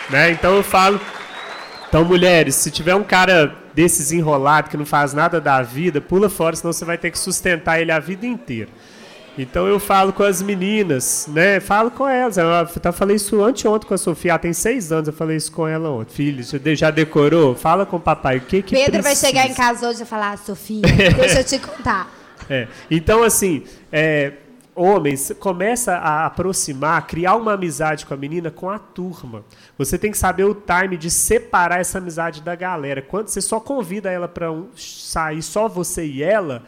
Né? Então eu falo. Então, mulheres, se tiver um cara desses enrolado que não faz nada da vida, pula fora, senão você vai ter que sustentar ele a vida inteira. Então eu falo com as meninas, né? Falo com elas. Eu tá, falei isso anteontem com a Sofia. Ela tem seis anos, eu falei isso com ela ontem. Filho, você já decorou? Fala com o papai. O que que Pedro precisa? vai chegar em casa hoje e falar, Sofia, deixa eu te contar. É. Então, assim, é, homens, começa a aproximar, criar uma amizade com a menina com a turma. Você tem que saber o time de separar essa amizade da galera. Quando você só convida ela para um, sair só você e ela,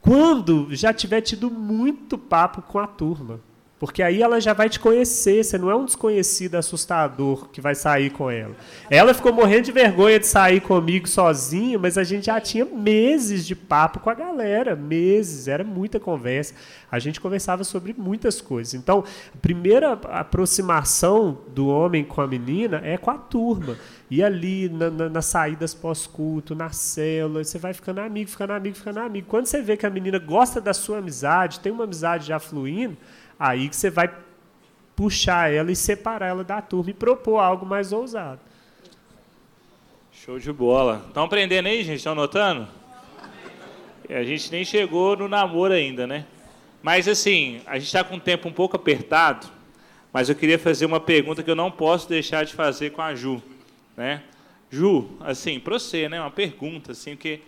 quando já tiver tido muito papo com a turma. Porque aí ela já vai te conhecer, você não é um desconhecido assustador que vai sair com ela. Ela ficou morrendo de vergonha de sair comigo sozinha, mas a gente já tinha meses de papo com a galera, meses, era muita conversa. A gente conversava sobre muitas coisas. Então, a primeira aproximação do homem com a menina é com a turma. E ali, na, na, nas saídas pós-culto, na célula, você vai ficando amigo, ficando amigo, ficando amigo. Quando você vê que a menina gosta da sua amizade, tem uma amizade já fluindo, aí que você vai puxar ela e separar ela da turma e propor algo mais ousado. Show de bola. Estão aprendendo aí, gente? Estão notando? A gente nem chegou no namoro ainda, né? Mas assim, a gente está com o tempo um pouco apertado, mas eu queria fazer uma pergunta que eu não posso deixar de fazer com a Ju. Né? Ju, assim, para você, né, uma pergunta, assim, que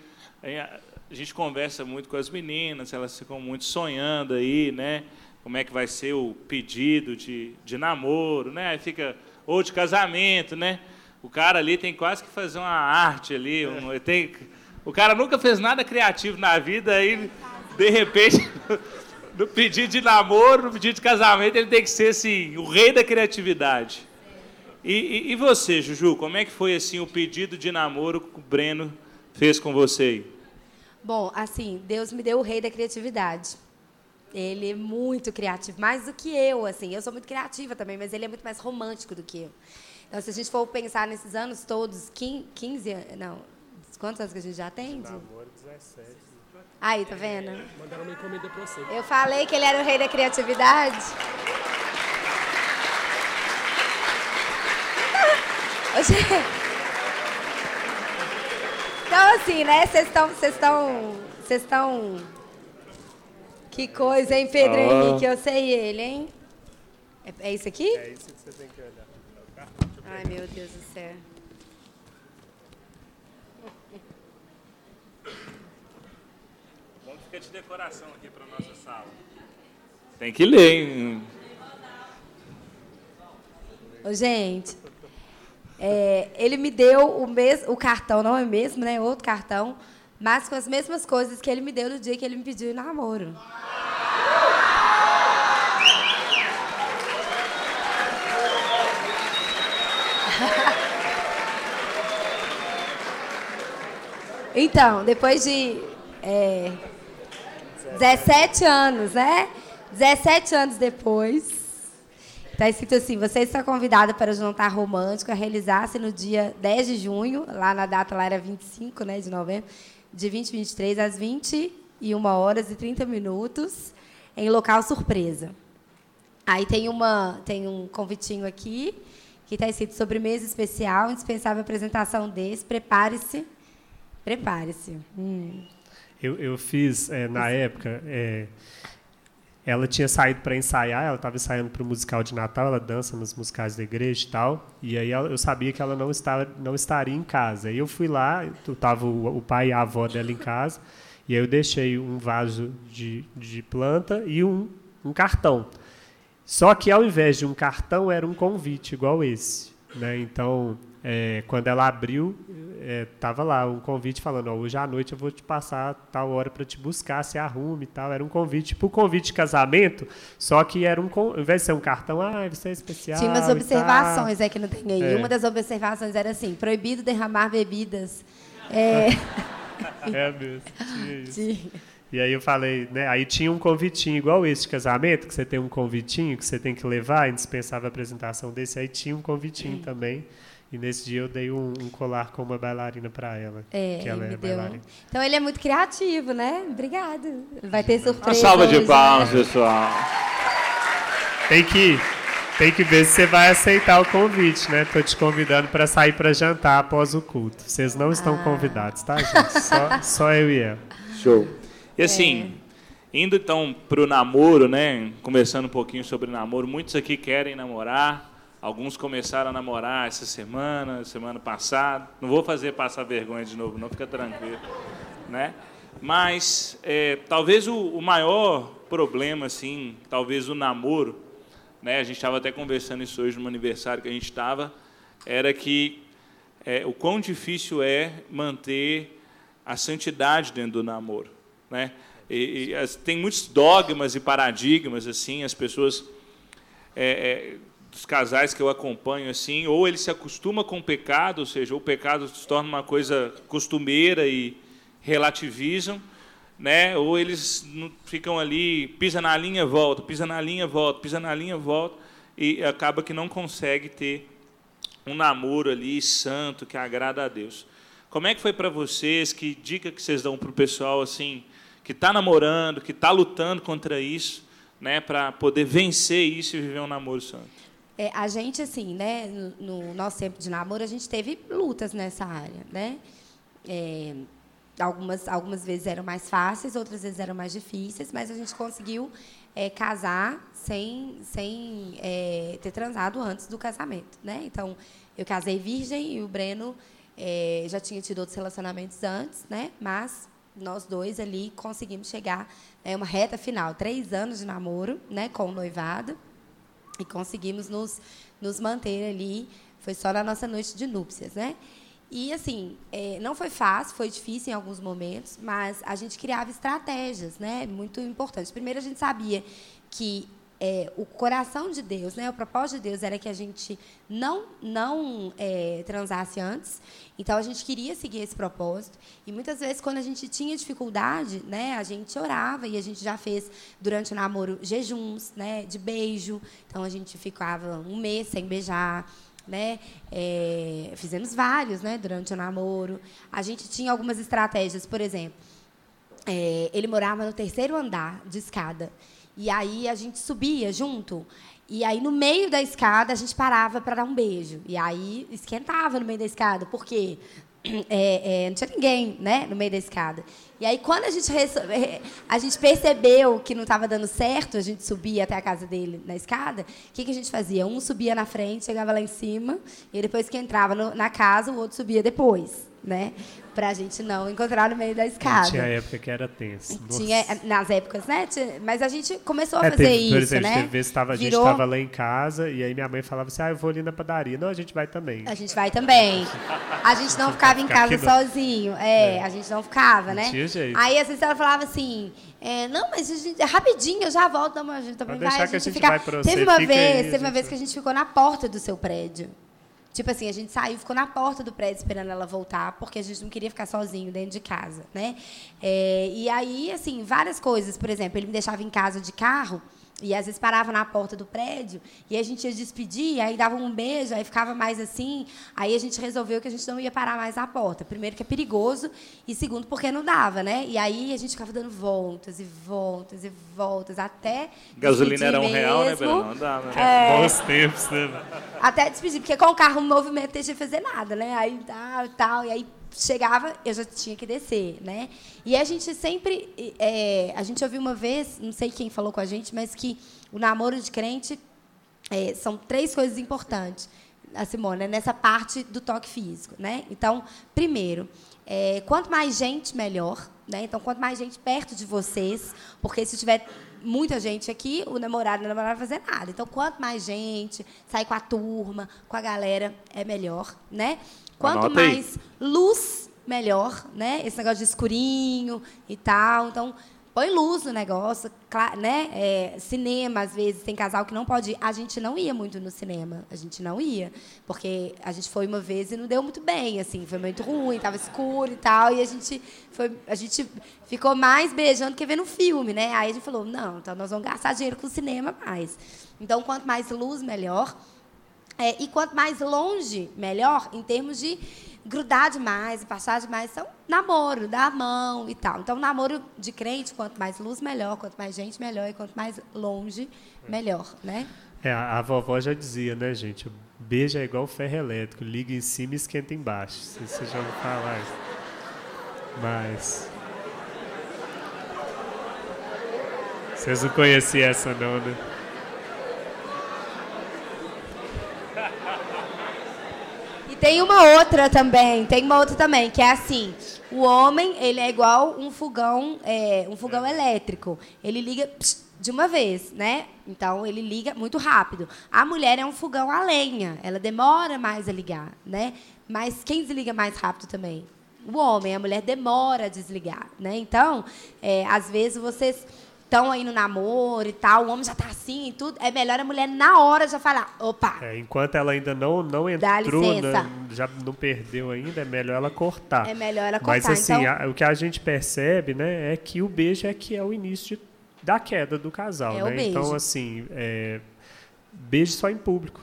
a gente conversa muito com as meninas, elas ficam muito sonhando aí, né? Como é que vai ser o pedido de, de namoro, né? Aí fica ou de casamento, né? O cara ali tem quase que fazer uma arte ali, um, tem, o cara nunca fez nada criativo na vida, aí de repente no pedido de namoro, no pedido de casamento, ele tem que ser assim, o rei da criatividade. E, e, e, você, Juju, como é que foi assim o pedido de namoro que o Breno fez com você? Bom, assim, Deus me deu o rei da criatividade. Ele é muito criativo, mais do que eu, assim. Eu sou muito criativa também, mas ele é muito mais romântico do que eu. Então, se a gente for pensar nesses anos todos, 15, não, quantos anos que a gente já tem? Namoro 17. Aí, tá vendo? Mandaram uma encomenda pra você. Eu falei que ele era o rei da criatividade. Então, assim, né? Vocês estão. Vocês estão. Vocês estão. Que coisa, hein, Pedro oh. Henrique? Eu sei ele, hein? É, é isso aqui? É isso que você tem que olhar. Ai, meu Deus do céu. Vamos ficar de decoração aqui para nossa sala. Tem que ler, hein? Ô, gente, é, ele me deu o, mes, o cartão, não é mesmo, né? Outro cartão, mas com as mesmas coisas que ele me deu no dia que ele me pediu namoro. Então, depois de é, 17 anos, né? 17 anos depois, Está escrito assim: você está convidada para o jantar romântico a realizar-se no dia 10 de junho, lá na data lá era 25 né, de novembro, de 2023 às 21 horas e 30 minutos, em local surpresa. Aí tem, uma, tem um convitinho aqui, que está escrito sobremesa especial, indispensável apresentação desse, prepare-se. Prepare-se. Hum. Eu, eu fiz, é, na época. É, ela tinha saído para ensaiar, ela estava ensaiando para o musical de Natal, ela dança nos musicais da igreja e tal. E aí eu sabia que ela não, estava, não estaria em casa. Aí eu fui lá, estava o, o pai e a avó dela em casa, e aí eu deixei um vaso de, de planta e um, um cartão. Só que ao invés de um cartão, era um convite igual esse. Né? Então, é, quando ela abriu, estava é, lá um convite falando, ó, hoje à noite eu vou te passar tal hora para te buscar, se arrume e tal. Era um convite, tipo convite de casamento, só que era um, ao invés de ser um cartão, ah, você é especial. Tinha umas observações é que não tem aí. É. Uma das observações era assim, proibido derramar bebidas. É, é mesmo, tinha isso. Tinha. E aí eu falei, né? Aí tinha um convitinho igual esse de casamento, que você tem um convitinho que você tem que levar, indispensável a apresentação desse, aí tinha um convitinho também. E nesse dia eu dei um, um colar com uma bailarina para ela. É, que ela é bailarina. Então ele é muito criativo, né? Obrigado. Vai ter surpresa. Uma salva hoje, de palmas, né? pessoal. Tem que, tem que ver se você vai aceitar o convite, né? Tô te convidando para sair para jantar após o culto. Vocês não estão ah. convidados, tá, gente? Só, só eu e ela. Show. E assim, Indo então para o namoro, né? Conversando um pouquinho sobre namoro. Muitos aqui querem namorar. Alguns começaram a namorar essa semana, semana passada. Não vou fazer passar vergonha de novo, não fica tranquilo, né? Mas é, talvez o, o, maior problema, assim, talvez o namoro, né? A gente estava até conversando isso hoje no aniversário que a gente estava, era que é, o quão difícil é manter a santidade dentro do namoro, né? E, e, as, tem muitos dogmas e paradigmas assim, as pessoas é, é, dos casais que eu acompanho assim, ou ele se acostuma com o pecado, ou seja, o pecado se torna uma coisa costumeira e relativizam, né? Ou eles ficam ali, pisa na linha, volta, pisa na linha, volta, pisa na linha, volta e acaba que não consegue ter um namoro ali santo que agrada a Deus. Como é que foi para vocês? Que dica que vocês dão para o pessoal assim? que está namorando, que está lutando contra isso, né, para poder vencer isso e viver um namoro santo? É, a gente, assim, né, no, no, nosso tempo de namoro, a gente teve lutas nessa área, né? É, algumas, algumas vezes eram mais fáceis, outras vezes eram mais difíceis, mas a gente conseguiu é, casar sem, sem é, ter transado antes do casamento, né? Então, eu casei virgem e o Breno é, já tinha tido outros relacionamentos antes, né? Mas nós dois ali conseguimos chegar é uma reta final, três anos de namoro, né, com o noivado, e conseguimos nos, nos manter ali. Foi só na nossa noite de núpcias, né? E assim, é, não foi fácil, foi difícil em alguns momentos, mas a gente criava estratégias, né? Muito importantes. Primeiro a gente sabia que é, o coração de Deus, né, o propósito de Deus era que a gente não, não é, transasse antes. Então, a gente queria seguir esse propósito. E muitas vezes, quando a gente tinha dificuldade, né, a gente orava. E a gente já fez, durante o namoro, jejuns né, de beijo. Então, a gente ficava um mês sem beijar. Né? É, fizemos vários né, durante o namoro. A gente tinha algumas estratégias, por exemplo. É, ele morava no terceiro andar de escada. E aí a gente subia junto. E aí, no meio da escada, a gente parava para dar um beijo. E aí esquentava no meio da escada, porque é, é, não tinha ninguém né, no meio da escada. E aí, quando a gente, a gente percebeu que não estava dando certo, a gente subia até a casa dele na escada, o que, que a gente fazia? Um subia na frente, chegava lá em cima, e depois que entrava no, na casa, o outro subia depois né? Pra gente não encontrar no meio da escada. Tinha época que era tenso. Tinha, nas épocas, né? Mas a gente começou a é, fazer teve, isso, por exemplo, né? Teve vezes tava, Virou... a gente estava lá em casa e aí minha mãe falava assim, ah, eu vou ali na padaria. Não, a gente vai também. A gente vai também. A gente não ficava em casa sozinho. É, é, a gente não ficava, não né? Tinha jeito. Aí às vezes ela falava assim, é, não, mas a gente, rapidinho, eu já volto, a gente também vai. A gente, a gente fica... vai pra você, teve uma vez, aí, teve uma vez que a gente ficou na porta do seu prédio. Tipo assim, a gente saiu, ficou na porta do prédio esperando ela voltar, porque a gente não queria ficar sozinho dentro de casa, né? É, e aí, assim, várias coisas. Por exemplo, ele me deixava em casa de carro e às vezes parava na porta do prédio e a gente ia despedir, aí dava um beijo, aí ficava mais assim. Aí a gente resolveu que a gente não ia parar mais na porta. Primeiro, que é perigoso, e segundo, porque não dava, né? E aí a gente ficava dando voltas e voltas e voltas até. Gasolina era um mesmo. real, né? Não dava. Né? É, Bons tempos, né? Até despedir, porque com o carro o movimento deixa de fazer nada, né? Aí tal, tal, e aí chegava, eu já tinha que descer, né? E a gente sempre, é, a gente ouviu uma vez, não sei quem falou com a gente, mas que o namoro de crente é, são três coisas importantes, a Simone, nessa parte do toque físico, né? Então, primeiro, é, quanto mais gente, melhor, né? Então, quanto mais gente perto de vocês, porque se tiver muita gente aqui, o namorado namorada vai fazer nada. Então, quanto mais gente, sair com a turma, com a galera, é melhor, né? Quanto Anota mais aí. luz, melhor, né? Esse negócio de escurinho e tal. Então, põe luz no negócio, né? É, cinema, às vezes, tem casal que não pode ir. A gente não ia muito no cinema. A gente não ia. Porque a gente foi uma vez e não deu muito bem, assim. Foi muito ruim, estava escuro e tal. E a gente, foi, a gente ficou mais beijando que vendo filme, né? Aí a gente falou, não, então nós vamos gastar dinheiro com o cinema mais. Então, quanto mais luz, melhor. É, e quanto mais longe, melhor, em termos de grudar demais, passar demais, são namoro, dar mão e tal. Então, namoro de crente, quanto mais luz, melhor, quanto mais gente, melhor, e quanto mais longe, melhor, né? É, a vovó já dizia, né, gente? Beijo é igual ferro elétrico, liga em cima e esquenta embaixo. Se você já ouviu falar isso. Mas Vocês não conheciam essa não, né? Tem uma outra também, tem uma outra também, que é assim, o homem, ele é igual um fogão, é, um fogão elétrico. Ele liga de uma vez, né? Então ele liga muito rápido. A mulher é um fogão a lenha, ela demora mais a ligar, né? Mas quem desliga mais rápido também? O homem, a mulher demora a desligar, né? Então, é, às vezes vocês estão aí no namoro e tal, o homem já está assim e tudo, é melhor a mulher na hora já falar, opa. É, enquanto ela ainda não, não entrou, né, já não perdeu ainda, é melhor ela cortar. É melhor ela cortar. Mas assim, então... a, o que a gente percebe, né, é que o beijo é que é o início de, da queda do casal, é né? Então assim, é, beijo só em público.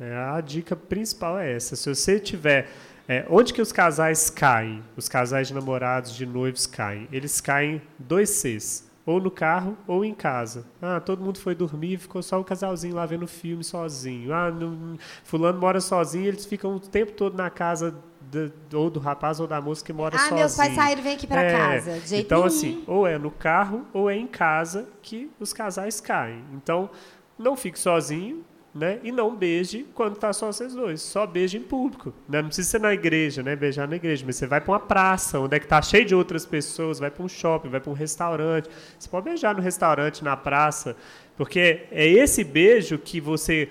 É, a dica principal é essa. Se você tiver é, onde que os casais caem? Os casais de namorados, de noivos caem. Eles caem dois Cs ou no carro ou em casa. Ah, todo mundo foi dormir, ficou só o casalzinho lá vendo filme sozinho. Ah, não, fulano mora sozinho, eles ficam o tempo todo na casa de, ou do rapaz ou da moça que mora ah, sozinho. Ah, meus pais saíram, vem aqui para é, casa. De então, nenhum. assim, ou é no carro ou é em casa que os casais caem. Então, não fique sozinho, né? E não beije quando tá só vocês dois. Só beije em público. Né? Não precisa ser na igreja, né? Beijar na igreja. Mas você vai para uma praça, onde é que tá cheio de outras pessoas, vai para um shopping, vai para um restaurante. Você pode beijar no restaurante, na praça. Porque é esse beijo que você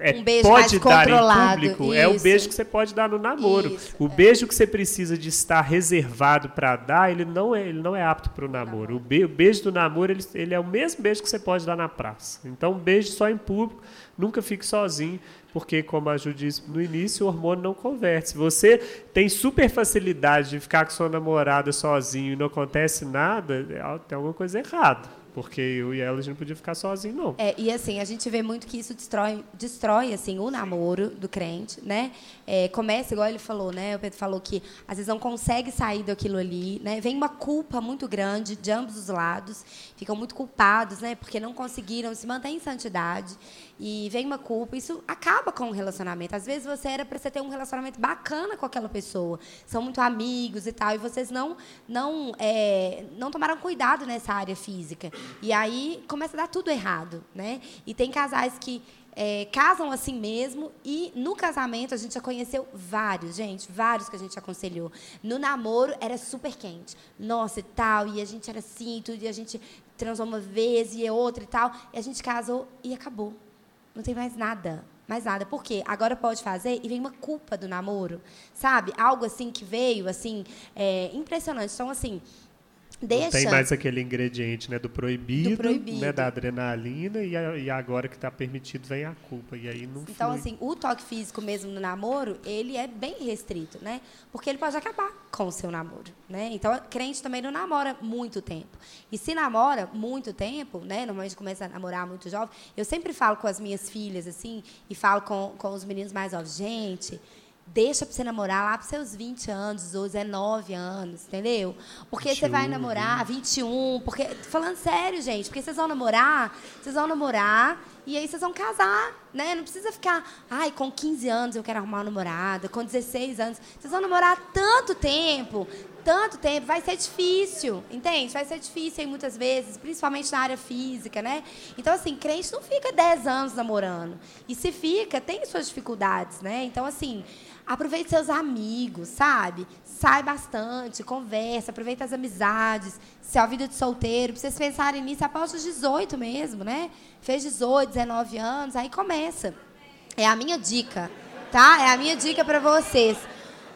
é, Um beijo pode dar em público é o isso. beijo que você pode dar no namoro. Isso, o é. beijo que você precisa de estar reservado para dar, ele não é, ele não é apto para o namoro. O, be- o beijo do namoro, ele, ele é o mesmo beijo que você pode dar na praça. Então, beijo só em público, nunca fique sozinho, porque, como a Ju disse no início, o hormônio não converte. Se você tem super facilidade de ficar com sua namorada sozinho e não acontece nada, é- tem alguma coisa errada. Porque eu e ela, a gente não podia ficar sozinho, não. É, e assim, a gente vê muito que isso destrói, destrói assim, o namoro do crente, né? É, começa, igual ele falou, né? O Pedro falou que às vezes não consegue sair daquilo ali, né? Vem uma culpa muito grande de ambos os lados, ficam muito culpados, né? Porque não conseguiram se manter em santidade. E vem uma culpa, isso acaba com o relacionamento. Às vezes você era para você ter um relacionamento bacana com aquela pessoa, são muito amigos e tal, e vocês não não é, não tomaram cuidado nessa área física. E aí começa a dar tudo errado, né? E tem casais que é, casam assim mesmo e no casamento a gente já conheceu vários, gente, vários que a gente aconselhou. No namoro era super quente, nossa e tal, e a gente era assim, tudo, e a gente transou uma vez e outra e tal, e a gente casou e acabou. Não tem mais nada. Mais nada. Por quê? Agora pode fazer e vem uma culpa do namoro. Sabe? Algo assim que veio, assim, é, impressionante. Então, assim, deixa. Tem mais aquele ingrediente né, do, proibido, Do proibido. Né, da adrenalina, e, a- e agora que está permitido vem a culpa. E aí não Então, flui. assim, o toque físico mesmo no namoro, ele é bem restrito, né? Porque ele pode acabar com o seu namoro, né? Então, a crente também não namora muito tempo. E se namora muito tempo, né? Normalmente começa a namorar muito jovem. Eu sempre falo com as minhas filhas, assim, e falo com, com os meninos mais novos, gente... Deixa pra você namorar lá pros seus 20 anos, ou 19 anos, entendeu? Porque você vai 21, namorar 21, porque. Falando sério, gente, porque vocês vão namorar, vocês vão namorar e aí vocês vão casar, né? Não precisa ficar, ai, com 15 anos eu quero arrumar uma namorada, com 16 anos. Vocês vão namorar tanto tempo, tanto tempo, vai ser difícil, entende? Vai ser difícil aí muitas vezes, principalmente na área física, né? Então, assim, crente não fica 10 anos namorando. E se fica, tem suas dificuldades, né? Então, assim, aproveite seus amigos, sabe? Sai bastante, conversa, aproveita as amizades. Se é a vida de solteiro, pra vocês pensarem nisso após os 18 mesmo, né? Fez 18, 19 anos, aí começa. É a minha dica, tá? É a minha dica para vocês.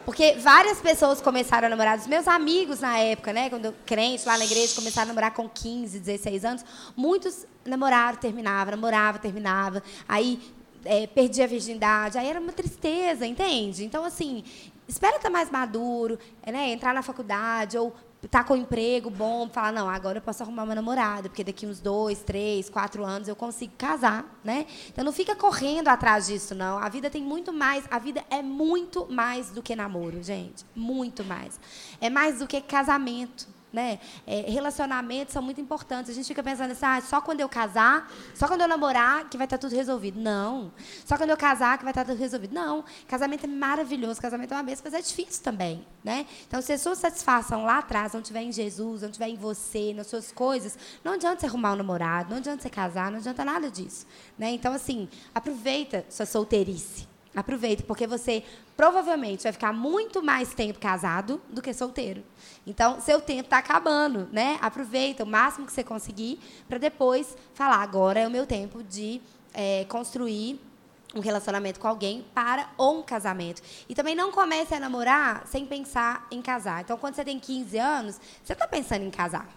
Porque várias pessoas começaram a namorar, os meus amigos na época, né? Quando eu, crente lá na igreja, começaram a namorar com 15, 16 anos. Muitos namoraram, terminavam, namorava, terminava. Aí é, perdia a virgindade. Aí era uma tristeza, entende? Então, assim, espera estar mais maduro, né? Entrar na faculdade ou estar com um emprego bom, falar, não, agora eu posso arrumar uma namorada, porque daqui uns dois, três, quatro anos eu consigo casar, né? Então não fica correndo atrás disso, não. A vida tem muito mais, a vida é muito mais do que namoro, gente. Muito mais. É mais do que casamento. Né? É, relacionamentos são muito importantes. A gente fica pensando assim, ah, só quando eu casar, só quando eu namorar que vai estar tudo resolvido. Não. Só quando eu casar que vai estar tudo resolvido. Não. Casamento é maravilhoso, casamento é uma bênção, mas é difícil também, né? Então, se a sua satisfação lá atrás não estiver em Jesus, não estiver em você, nas suas coisas, não adianta você arrumar um namorado, não adianta você casar, não adianta nada disso, né? Então, assim, aproveita sua solteirice. Aproveita, porque você provavelmente vai ficar muito mais tempo casado do que solteiro. Então, seu tempo está acabando, né? Aproveita o máximo que você conseguir para depois falar, agora é o meu tempo de é, construir um relacionamento com alguém para ou um casamento. E também não comece a namorar sem pensar em casar. Então, quando você tem 15 anos, você está pensando em casar.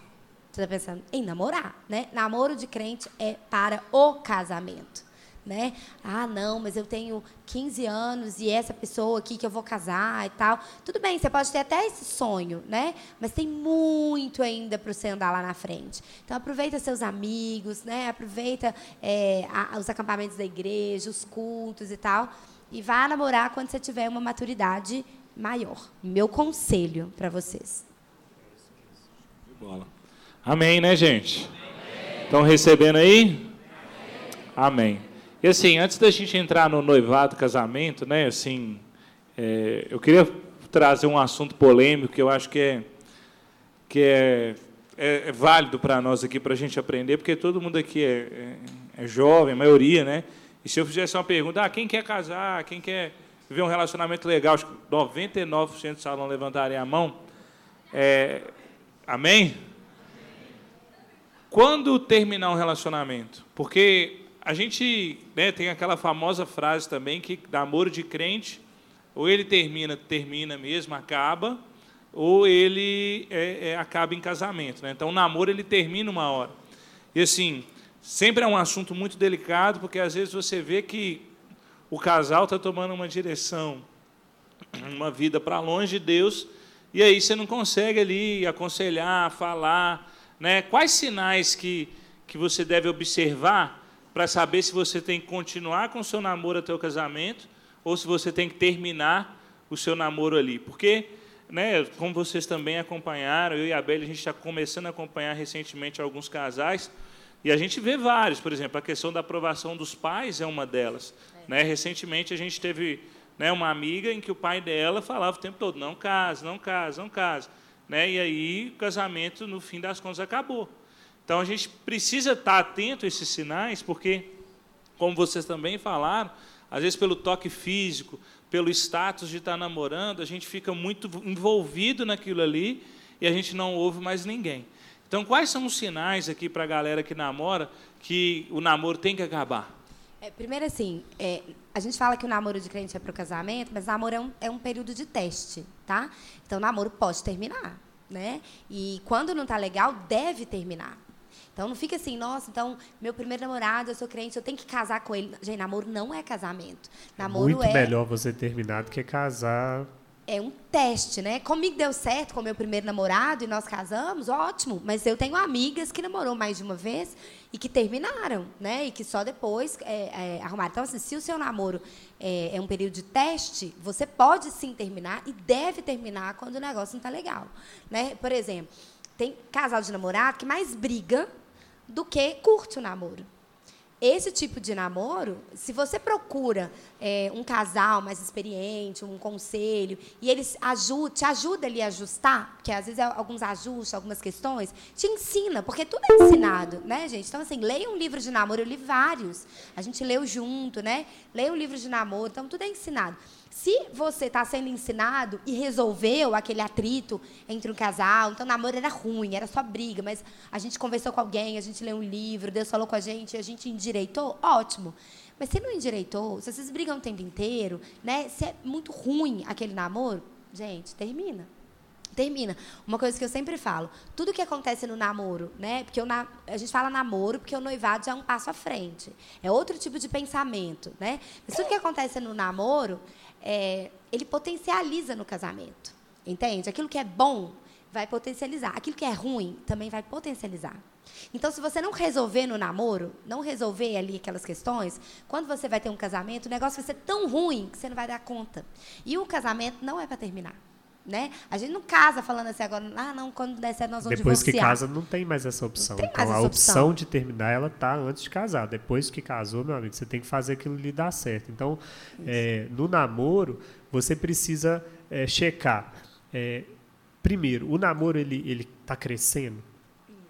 Você está pensando em namorar, né? Namoro de crente é para o casamento né? Ah, não, mas eu tenho 15 anos e essa pessoa aqui que eu vou casar e tal. Tudo bem, você pode ter até esse sonho, né? Mas tem muito ainda para você andar lá na frente. Então aproveita seus amigos, né? Aproveita é, a, os acampamentos da igreja, os cultos e tal, e vá namorar quando você tiver uma maturidade maior. Meu conselho para vocês. Bola. Amém, né, gente? Estão recebendo aí? Amém. E assim, antes da gente entrar no noivado, casamento, né, assim, é, eu queria trazer um assunto polêmico que eu acho que é, que é, é, é válido para nós aqui, para a gente aprender, porque todo mundo aqui é, é, é, jovem, a maioria, né? E se eu fizesse uma pergunta, ah, quem quer casar, quem quer viver um relacionamento legal, acho que 99% do salão levantaria a mão. É, amém? Quando terminar um relacionamento? Porque a gente né, tem aquela famosa frase também que namoro de crente, ou ele termina, termina mesmo, acaba, ou ele é, é, acaba em casamento. Né? Então, o namoro ele termina uma hora. E assim, sempre é um assunto muito delicado, porque às vezes você vê que o casal está tomando uma direção, uma vida para longe de Deus, e aí você não consegue ali aconselhar, falar. Né? Quais sinais que, que você deve observar para saber se você tem que continuar com o seu namoro até o casamento ou se você tem que terminar o seu namoro ali. Porque, né, como vocês também acompanharam, eu e a Bela, a gente está começando a acompanhar recentemente alguns casais, e a gente vê vários, por exemplo, a questão da aprovação dos pais é uma delas. É. Né? Recentemente a gente teve né, uma amiga em que o pai dela falava o tempo todo, não case, não case, não case. Né? E aí o casamento, no fim das contas, acabou. Então a gente precisa estar atento a esses sinais, porque, como vocês também falaram, às vezes pelo toque físico, pelo status de estar namorando, a gente fica muito envolvido naquilo ali e a gente não ouve mais ninguém. Então, quais são os sinais aqui para a galera que namora que o namoro tem que acabar? É, primeiro, assim, é, a gente fala que o namoro de crente é para o casamento, mas namoro é um, é um período de teste, tá? Então, o namoro pode terminar, né? E quando não está legal, deve terminar. Então não fica assim, nossa, então meu primeiro namorado, eu sou crente, eu tenho que casar com ele. Gente, namoro não é casamento. É namoro é muito é... melhor você terminar do que casar. É um teste, né? Comigo deu certo com meu primeiro namorado e nós casamos, ótimo. Mas eu tenho amigas que namorou mais de uma vez e que terminaram, né? E que só depois é, é, arrumaram. Então, assim, se o seu namoro é, é, um período de teste, você pode sim terminar e deve terminar quando o negócio não está legal, né? Por exemplo, tem casal de namorado que mais briga do que curte o namoro. Esse tipo de namoro, se você procura é, um casal mais experiente, um conselho, e eles ajudam, te ajuda ali a ajustar, porque às vezes é alguns ajustes, algumas questões, te ensina, porque tudo é ensinado, né, gente? Então, assim, leia um livro de namoro, eu li vários, a gente leu junto, né? Leia um livro de namoro, então tudo é ensinado. Se você está sendo ensinado e resolveu aquele atrito entre um casal, então o namoro era ruim, era só briga, mas a gente conversou com alguém, a gente leu um livro, Deus falou com a gente, a gente endireitou, ótimo. Mas se não endireitou, se vocês brigam o tempo inteiro, né? Se é muito ruim aquele namoro, gente, termina. Termina. Uma coisa que eu sempre falo, tudo que acontece no namoro, né? Porque na, a gente fala namoro porque o noivado já é um passo à frente. É outro tipo de pensamento, né? Mas tudo que acontece no namoro é, ele potencializa no casamento. Entende? Aquilo que é bom vai potencializar. Aquilo que é ruim também vai potencializar. Então, se você não resolver no namoro, não resolver ali aquelas questões, quando você vai ter um casamento, o negócio vai ser tão ruim que você não vai dar conta. E o casamento não é para terminar. Né? A gente não casa falando assim agora, ah, não, quando der certo nós vamos Depois divorciar. que casa não tem mais essa opção. Não tem então a opção. opção. de terminar ela tá antes de casar. Depois que casou, meu amigo, você tem que fazer aquilo lhe dar certo. Então, é, no namoro, você precisa é, checar. É, primeiro, o namoro ele ele está crescendo.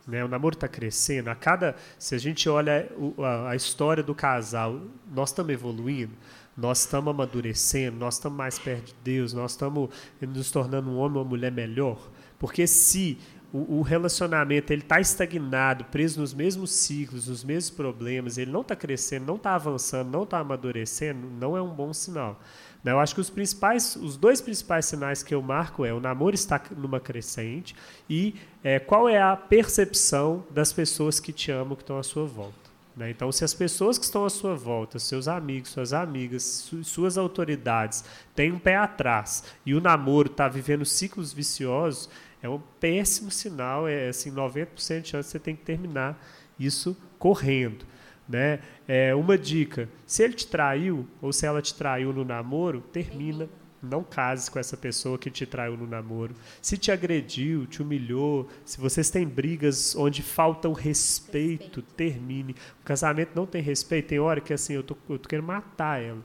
Né? O namoro está crescendo. A cada, se a gente olha a, a história do casal, nós estamos evoluindo, nós estamos amadurecendo, nós estamos mais perto de Deus, nós estamos nos tornando um homem ou uma mulher melhor. Porque se o, relacionamento ele está estagnado, preso nos mesmos ciclos, nos mesmos problemas, ele não está crescendo, não está avançando, não está amadurecendo, não é um bom sinal. Né? Eu acho que os principais, os dois principais sinais que eu marco é o namoro está numa crescente e é, qual é a percepção das pessoas que te amam, que estão à sua volta. Né? Então, se as pessoas que estão à sua volta, seus amigos, suas amigas, su- suas autoridades, têm um pé atrás e o namoro está vivendo ciclos viciosos, é um péssimo sinal. É assim, 90% de chance você tem que terminar isso correndo. Né? É, uma dica: se ele te traiu ou se ela te traiu no namoro, termina. Não case com essa pessoa que te traiu no namoro. Se te agrediu, te humilhou, se vocês têm brigas onde falta o respeito, termine. O casamento não tem respeito. Tem hora que assim, eu tô, eu tô querendo matar ela.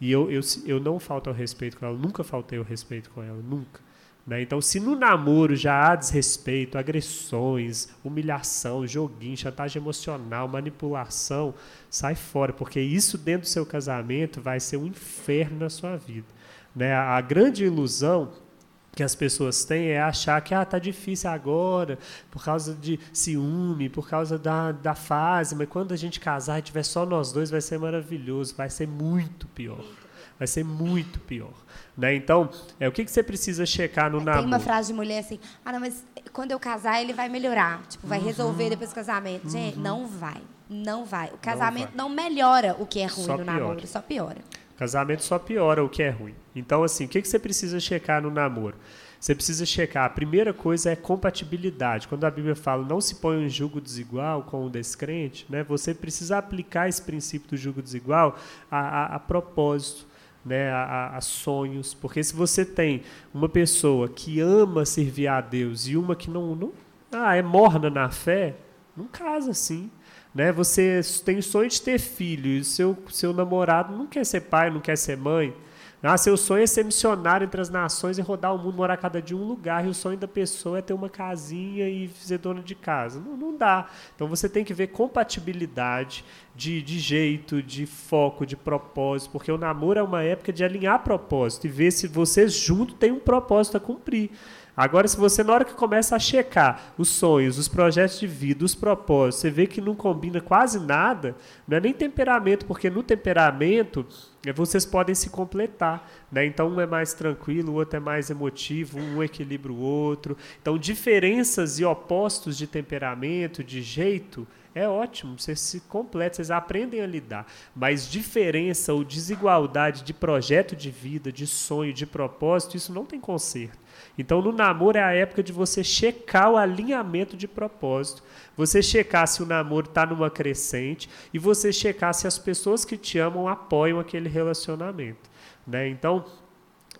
E eu, eu, eu não falto ao respeito com ela, nunca faltei ao respeito com ela, nunca. Né? Então, se no namoro já há desrespeito, agressões, humilhação, joguinho, chantagem emocional, manipulação, sai fora, porque isso dentro do seu casamento vai ser um inferno na sua vida. Né? A grande ilusão que as pessoas têm é achar que ah, tá difícil agora, por causa de ciúme, por causa da, da fase, mas quando a gente casar e tiver só nós dois, vai ser maravilhoso, vai ser muito pior. Vai ser muito pior. Né? Então, é, o que, que você precisa checar no Tem namoro? uma frase de mulher assim, ah, não, mas quando eu casar ele vai melhorar, tipo, vai resolver Uhum. depois do casamento. Gente, não vai, não vai. O casamento não, melhora o que é ruim Só no piora. namoro, só piora. Casamento só piora o que é ruim. Então, assim, o que, que você precisa checar no namoro? Você precisa checar. A primeira coisa é compatibilidade. Quando a Bíblia fala não se põe um jugo desigual com o descrente, né, você precisa aplicar esse princípio do jugo desigual a, a, a propósito. Né, a, a- sonhos, porque se você tem uma pessoa que ama servir a Deus e uma que não, não ah, é morna na fé, não casa assim né? Você tem o sonho de ter filho e seu, seu namorado não quer ser pai, não quer ser mãe. Ah, seu sonho é ser missionário entre as nações e rodar o mundo, morar cada dia em um lugar. E o sonho da pessoa é ter uma casinha e ser dona de casa. Não, não dá. Então você tem que ver compatibilidade de, de jeito, de foco, de propósito, porque o namoro é uma época de alinhar propósito e ver se vocês juntos têm um propósito a cumprir. Agora, se você, na hora que começa a checar os sonhos, os projetos de vida, os propósitos, você vê que não combina quase nada, não é nem temperamento, porque no temperamento eh, vocês podem se completar. Né? Então, um é mais tranquilo, o outro é mais emotivo, um equilibra o outro. Então, diferenças e opostos de temperamento, de jeito, é ótimo, vocês se completam, vocês aprendem a lidar. Mas diferença ou desigualdade de projeto de vida, de sonho, de propósito, isso não tem conserto. Então, no namoro é a época de você checar o alinhamento de propósito, você checar se o namoro está numa crescente e você checar se as pessoas que te amam apoiam aquele relacionamento. Né? Então,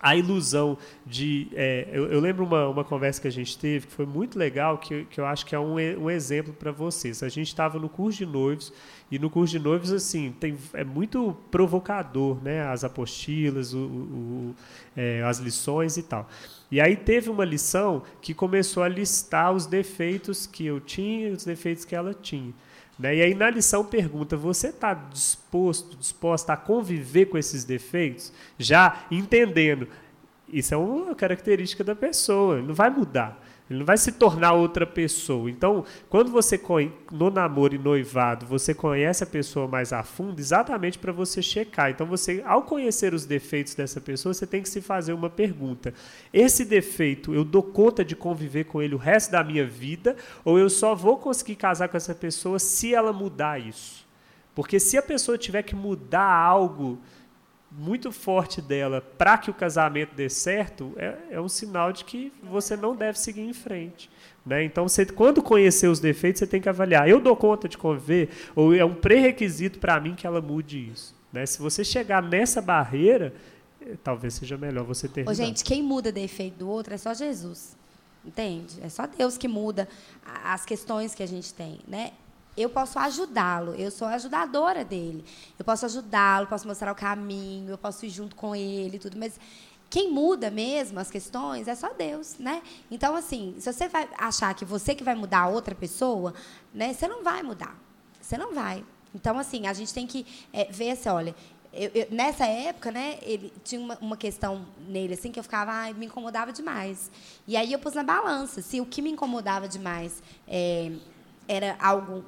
a ilusão de. é, eu, eu lembro uma, uma conversa que a gente teve que foi muito legal, que, que eu acho que é um, um exemplo para vocês. A gente estava no curso de noivos, e no curso de noivos, assim, tem, é muito provocador, né? As apostilas, o, o- é, as lições e tal. E aí teve uma lição que começou a listar os defeitos que eu tinha e os defeitos que ela tinha. Né? E aí na lição pergunta: você está disposto, disposta a conviver com esses defeitos? Já entendendo, isso é uma característica da pessoa, não vai mudar. Ele não vai se tornar outra pessoa. Então, quando você no namoro e noivado, você conhece a pessoa mais a fundo, exatamente para você checar. Então, você, ao conhecer os defeitos dessa pessoa, você tem que se fazer uma pergunta: esse defeito, eu dou conta de conviver com ele o resto da minha vida, ou eu só vou conseguir casar com essa pessoa se ela mudar isso? Porque se a pessoa tiver que mudar algo muito forte dela para que o casamento dê certo, é, é um sinal de que você não deve seguir em frente. Né? Então, você, quando conhecer os defeitos, você tem que avaliar: eu dou conta de conviver? Ou é um pré-requisito para mim que ela mude isso? Né? Se você chegar nessa barreira, eh, talvez seja melhor você ter. Ô, gente, quem muda defeito do outro é só Jesus. Entende? É só Deus que muda as questões que a gente tem, né? Eu posso ajudá-lo, eu sou ajudadora dele. Eu posso ajudá-lo, posso mostrar o caminho, eu posso ir junto com ele, tudo, mas quem muda mesmo as questões é só Deus, né? Então, assim, se você vai achar que você que vai mudar a outra pessoa, né, você não vai mudar. Você não vai. Então, assim, a gente tem que é, ver assim, olha, eu, eu, nessa época, né, ele tinha uma, uma, questão nele assim que eu ficava, ai, me incomodava demais. E aí eu pus na balança se o que me incomodava demais é, era algo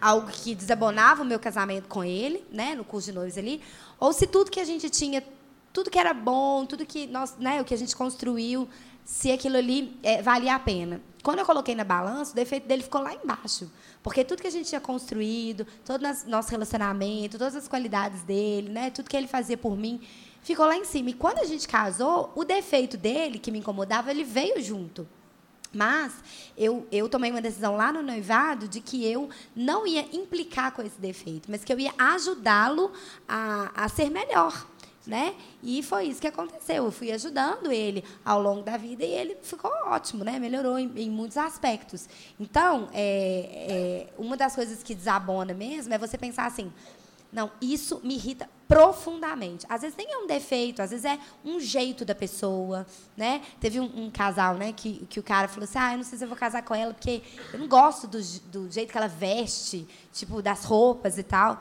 algo que desabonava o meu casamento com ele, né, no curso de noivos ali, ou se tudo que a gente tinha, tudo que era bom, tudo que nós, né, o que a gente construiu, se aquilo ali é, valia a pena. Quando eu coloquei na balança, o defeito dele ficou lá embaixo. Porque tudo que a gente tinha construído, todo nosso relacionamento, todas as qualidades dele, né, tudo que ele fazia por mim, ficou lá em cima. E quando a gente casou, o defeito dele, que me incomodava, ele veio junto. Mas eu, eu tomei uma decisão lá no noivado de que eu não ia implicar com esse defeito, mas que eu ia ajudá-lo a, a ser melhor né? E foi isso que aconteceu. Eu fui ajudando ele ao longo da vida e ele ficou ótimo, né? Melhorou em, em muitos aspectos. Então, é, é, uma das coisas que desabona mesmo é você pensar assim, não, isso me irrita profundamente. Às vezes nem é um defeito, às vezes é um jeito da pessoa, né? Teve um, um, casal, né, que, que o cara falou assim, ah, eu não sei se eu vou casar com ela porque eu não gosto do, do jeito que ela veste, tipo, das roupas e tal.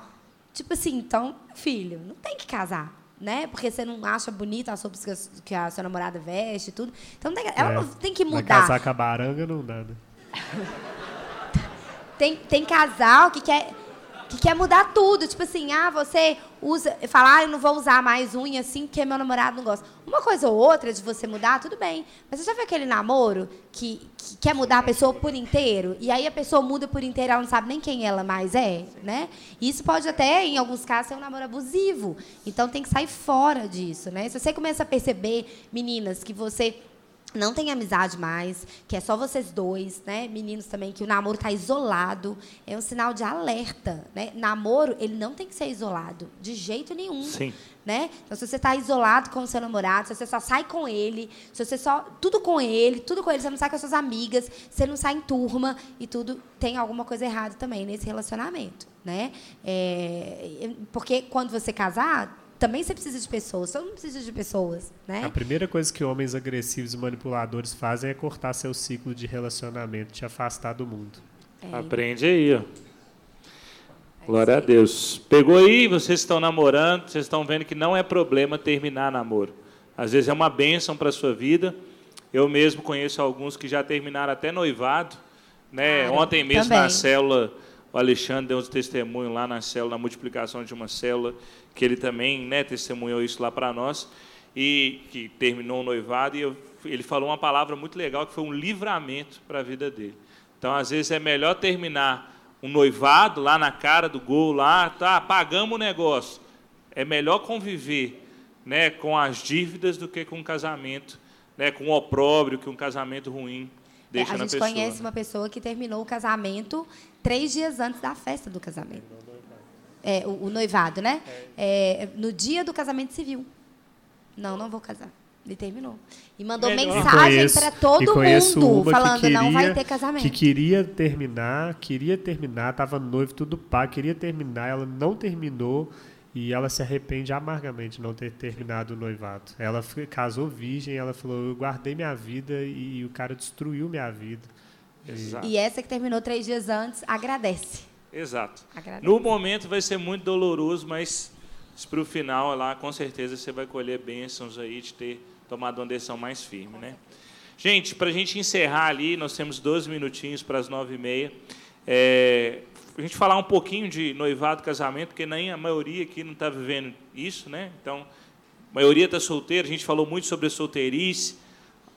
Tipo assim, então, filho, não tem que casar né? Porque você não acha bonita as roupas que, que a sua namorada veste e tudo. Então tem, ela é. não tem que mudar. Casar com a baranga não dá, né? tem, tem casal que quer que quer mudar tudo. Tipo assim, ah, você usa. Falar, ah, eu não vou usar mais unha assim porque meu namorado não gosta. Uma coisa ou outra de você mudar, tudo bem. Mas você já viu aquele namoro que, que quer mudar a pessoa por inteiro? E aí a pessoa muda por inteiro, ela não sabe nem quem ela mais é, né? Isso pode até, em alguns casos, ser um namoro abusivo. Então tem que sair fora disso, né? Se você começa a perceber, meninas, que você não tem amizade mais, que é só vocês dois, né? Meninos também, que o namoro está isolado, é um sinal de alerta, né? Namoro, ele não tem que ser isolado, de jeito nenhum. Sim. Né? Então, se você está isolado com o seu namorado, se você só sai com ele, se você só. Tudo com ele, tudo com ele, você não sai com as suas amigas, você não sai em turma e tudo, tem alguma coisa errada também nesse relacionamento. Né? É, porque quando você casar, também você precisa de pessoas, todo mundo precisa de pessoas, né? A primeira coisa que homens agressivos e manipuladores fazem é cortar seu ciclo de relacionamento, te afastar do mundo. É. Aprende aí, ó. Glória a Deus. Pegou aí, vocês estão namorando, vocês estão vendo que não é problema terminar namoro. Às vezes é uma bênção para a sua vida. Eu mesmo conheço alguns que já terminaram até noivado. Né? Claro, Ontem mesmo também. na célula, o Alexandre deu um testemunho lá na célula, na multiplicação de uma célula, que ele também né, testemunhou isso lá para nós, e que terminou o noivado, e eu, ele falou uma palavra muito legal, que foi um livramento para a vida dele. Então, às vezes, é melhor terminar um noivado lá na cara do gol, lá, tá, pagamos o negócio. É melhor conviver né, com as dívidas do que com um casamento, né, com o opróbrio, que um casamento ruim deixa é, na pessoa. A gente conhece uma pessoa que terminou o casamento três dias antes da festa do casamento é, o, o, noivado, né? É, no dia do casamento civil. Não, não vou casar. Ele terminou. E mandou mensagem para todo mundo falando queria, não vai ter casamento. Que queria terminar, queria terminar, estava noivo, tudo pá, queria terminar, ela não terminou e ela se arrepende amargamente de não ter terminado o noivado. Ela casou virgem, ela falou: Eu guardei minha vida e, e o cara destruiu minha vida. Exato. E essa que terminou três dias antes agradece. Exato. No momento vai ser muito doloroso, mas para o final lá, com certeza você vai colher bênçãos aí de ter tomado uma decisão mais firme, né? Gente, para a gente encerrar ali, nós temos 12 minutinhos para as nove e meia. É, a gente falar um pouquinho de noivado, casamento, porque nem a maioria aqui não está vivendo isso, né? Então, a maioria está solteira. A gente falou muito sobre a solteirice.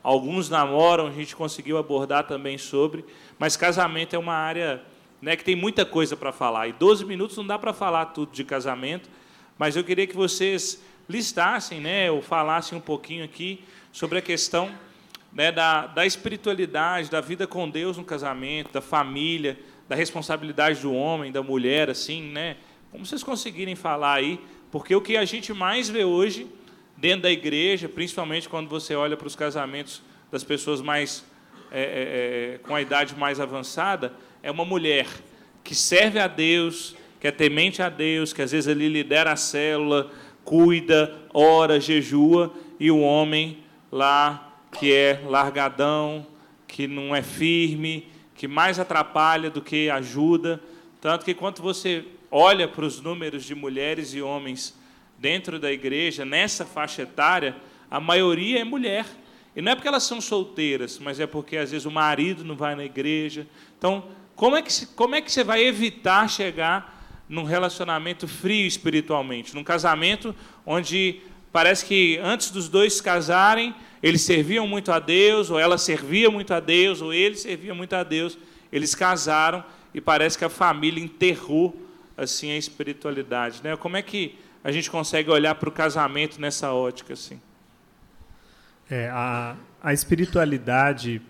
Alguns namoram, a gente conseguiu abordar também sobre. Mas casamento é uma área né, que tem muita coisa para falar. E 12 minutos não dá para falar tudo de casamento, mas eu queria que vocês listassem, né, ou falassem um pouquinho aqui sobre a questão né, da, da espiritualidade, da vida com Deus no casamento, da família, da responsabilidade do homem, da mulher, assim, né? Como vocês conseguirem falar aí, porque o que a gente mais vê hoje dentro da igreja, principalmente quando você olha para os casamentos das pessoas mais é, é, com a idade mais avançada, é uma mulher que serve a Deus, que é temente a Deus, que às vezes ele lidera a célula, cuida, ora, jejua, e o homem lá que é largadão, que não é firme, que mais atrapalha do que ajuda. Tanto que quando você olha para os números de mulheres e homens dentro da igreja, nessa faixa etária, a maioria é mulher. E não é porque elas são solteiras, mas é porque às vezes o marido não vai na igreja. Então, como é que, como é que você vai evitar chegar num relacionamento frio espiritualmente? Num casamento onde parece que antes dos dois se casarem, eles serviam muito a Deus, ou ela servia muito a Deus, ou ele servia muito a Deus. Eles casaram e parece que a família enterrou assim a espiritualidade, né? Como é que a gente consegue olhar para o casamento nessa ótica assim? É, a, a espiritualidade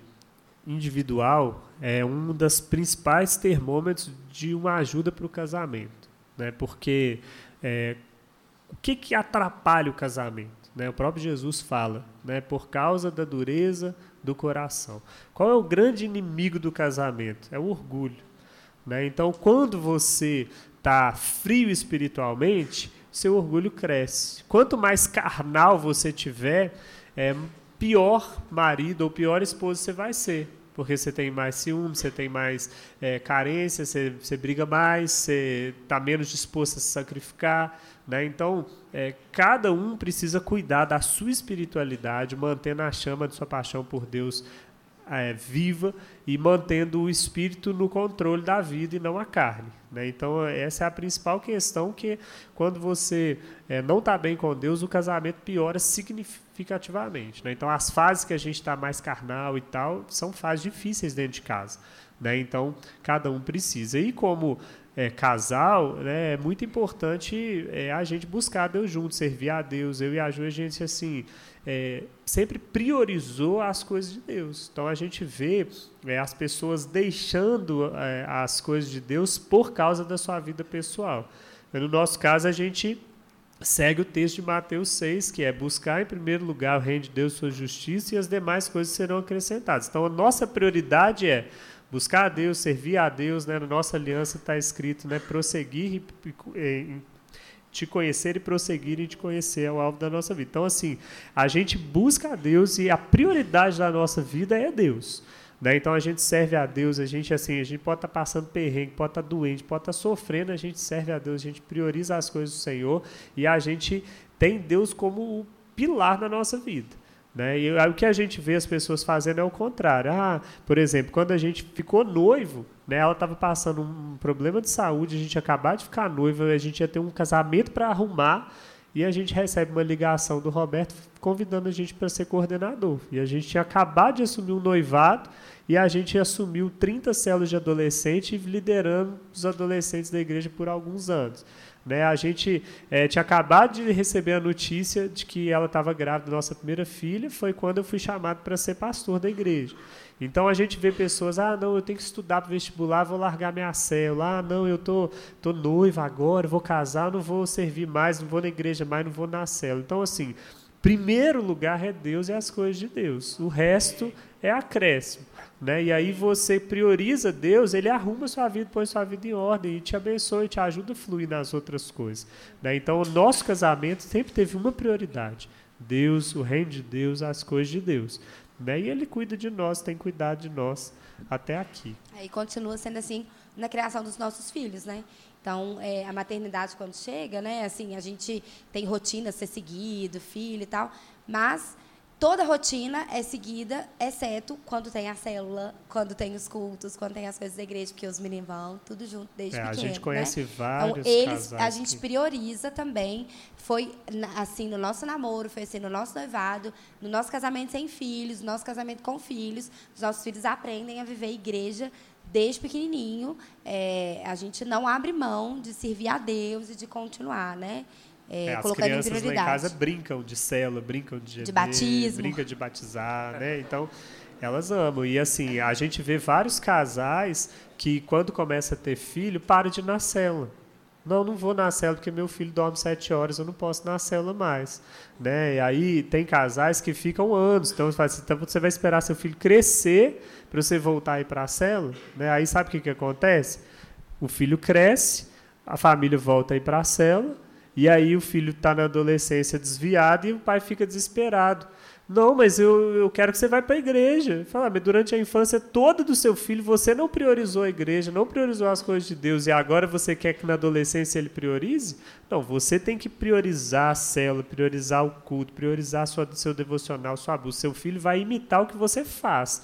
individual é um dos principais termômetros de uma ajuda para o casamento, né? Porque é, o que, que atrapalha o casamento? Né? O próprio Jesus fala, né? Por causa da dureza do coração. Qual é o grande inimigo do casamento? É o orgulho. Né? Então, quando você está frio espiritualmente, seu orgulho cresce. Quanto mais carnal você tiver, é, pior marido ou pior esposa você vai ser. Porque você tem mais ciúme, você tem mais é, carência, você, você briga mais, você está menos disposto a se sacrificar. Né? Então, é, cada um precisa cuidar da sua espiritualidade, mantendo a chama de sua paixão por Deus é, viva e mantendo o espírito no controle da vida e não a carne. Né? Então, essa é a principal questão que, quando você é, não está bem com Deus, o casamento piora significativamente. Né? Então, as fases que a gente está mais carnal e tal, são fases difíceis dentro de casa. Né? Então, cada um precisa. E como é, casal, né, é muito importante é, a gente buscar Deus junto, servir a Deus. Eu e a Ju, a gente, assim, é, sempre priorizou as coisas de Deus. Então a gente vê é, as pessoas deixando é, as coisas de Deus por causa da sua vida pessoal. No nosso caso, a gente segue o texto de Mateus 6, que é buscar em primeiro lugar o reino de Deus, sua justiça, e as demais coisas serão acrescentadas. Então a nossa prioridade é buscar a Deus, servir a Deus, né? na nossa aliança está escrito, né? prosseguir em te conhecer e prosseguir em te conhecer é o alvo da nossa vida. Então, assim, a gente busca a Deus e a prioridade da nossa vida é Deus. Né? Então a gente serve a Deus, a gente assim, a gente pode estar tá passando perrengue, pode estar tá doente, pode estar tá sofrendo, a gente serve a Deus, a gente prioriza as coisas do Senhor e a gente tem Deus como o pilar da nossa vida. Né? E o que a gente vê as pessoas fazendo é o contrário. Ah, por exemplo, quando a gente ficou noivo, né, ela estava passando um problema de saúde, a gente acabou de ficar noiva, a gente ia ter um casamento para arrumar, e a gente recebe uma ligação do Roberto convidando a gente para ser coordenador. E a gente tinha acabado de assumir um noivado e a gente assumiu 30 células de adolescente liderando os adolescentes da igreja por alguns anos. Né? A gente é, tinha acabado de receber a notícia de que ela estava grávida da nossa primeira filha, foi quando eu fui chamado para ser pastor da igreja. Então a gente vê pessoas, ah, não, eu tenho que estudar para vestibular, vou largar minha célula, ah, não, eu tô, tô noiva agora, vou casar, não vou servir mais, não vou na igreja mais, não vou na célula. Então, assim, primeiro lugar é Deus e as coisas de Deus. O resto é acréscimo. Né? E aí você prioriza Deus, ele arruma sua vida, põe sua vida em ordem e te abençoa e te ajuda a fluir nas outras coisas. Né? Então, o nosso casamento sempre teve uma prioridade: Deus, o reino de Deus, as coisas de Deus. Né? E ele cuida de nós, tem cuidado de nós até aqui. Aí continua sendo assim na criação dos nossos filhos, né? Então, é, a maternidade quando chega, né? Assim, a gente tem rotina a ser seguido, filho e tal, mas Toda rotina é seguida, exceto quando tem a célula, quando tem os cultos, quando tem as coisas da igreja, porque os meninos vão, tudo junto desde é, pequeno. A gente conhece né? vários então, eles, A gente que... prioriza também. Foi assim no nosso namoro, foi assim no nosso noivado, no nosso casamento sem filhos, no nosso casamento com filhos. Os nossos filhos aprendem a viver igreja desde pequenininho. É, a gente não abre mão de servir a Deus e de continuar, né? É, é, as crianças lá em casa brincam de célula, brincam de, de batismo, brincam de batizar, né? Então elas amam e assim a gente vê vários casais que quando começa a ter filho param de ir na célula. Não, não vou na célula porque meu filho dorme sete horas, eu não posso na célula mais. Né? E aí tem casais que ficam anos. Então você, assim, então você vai esperar seu filho crescer para você voltar aí para a célula. Né? Aí sabe o que, que acontece? O filho cresce, a família volta aí para a célula, e aí o filho está na adolescência desviado e o pai fica desesperado. Não, mas eu, eu quero que você vá para a igreja. Fala, mas durante a infância toda do seu filho você não priorizou a igreja, não priorizou as coisas de Deus e agora você quer que na adolescência ele priorize? Não, você tem que priorizar a célula, priorizar o culto, priorizar sua, seu devocional, sua busca. Seu filho vai imitar o que você faz.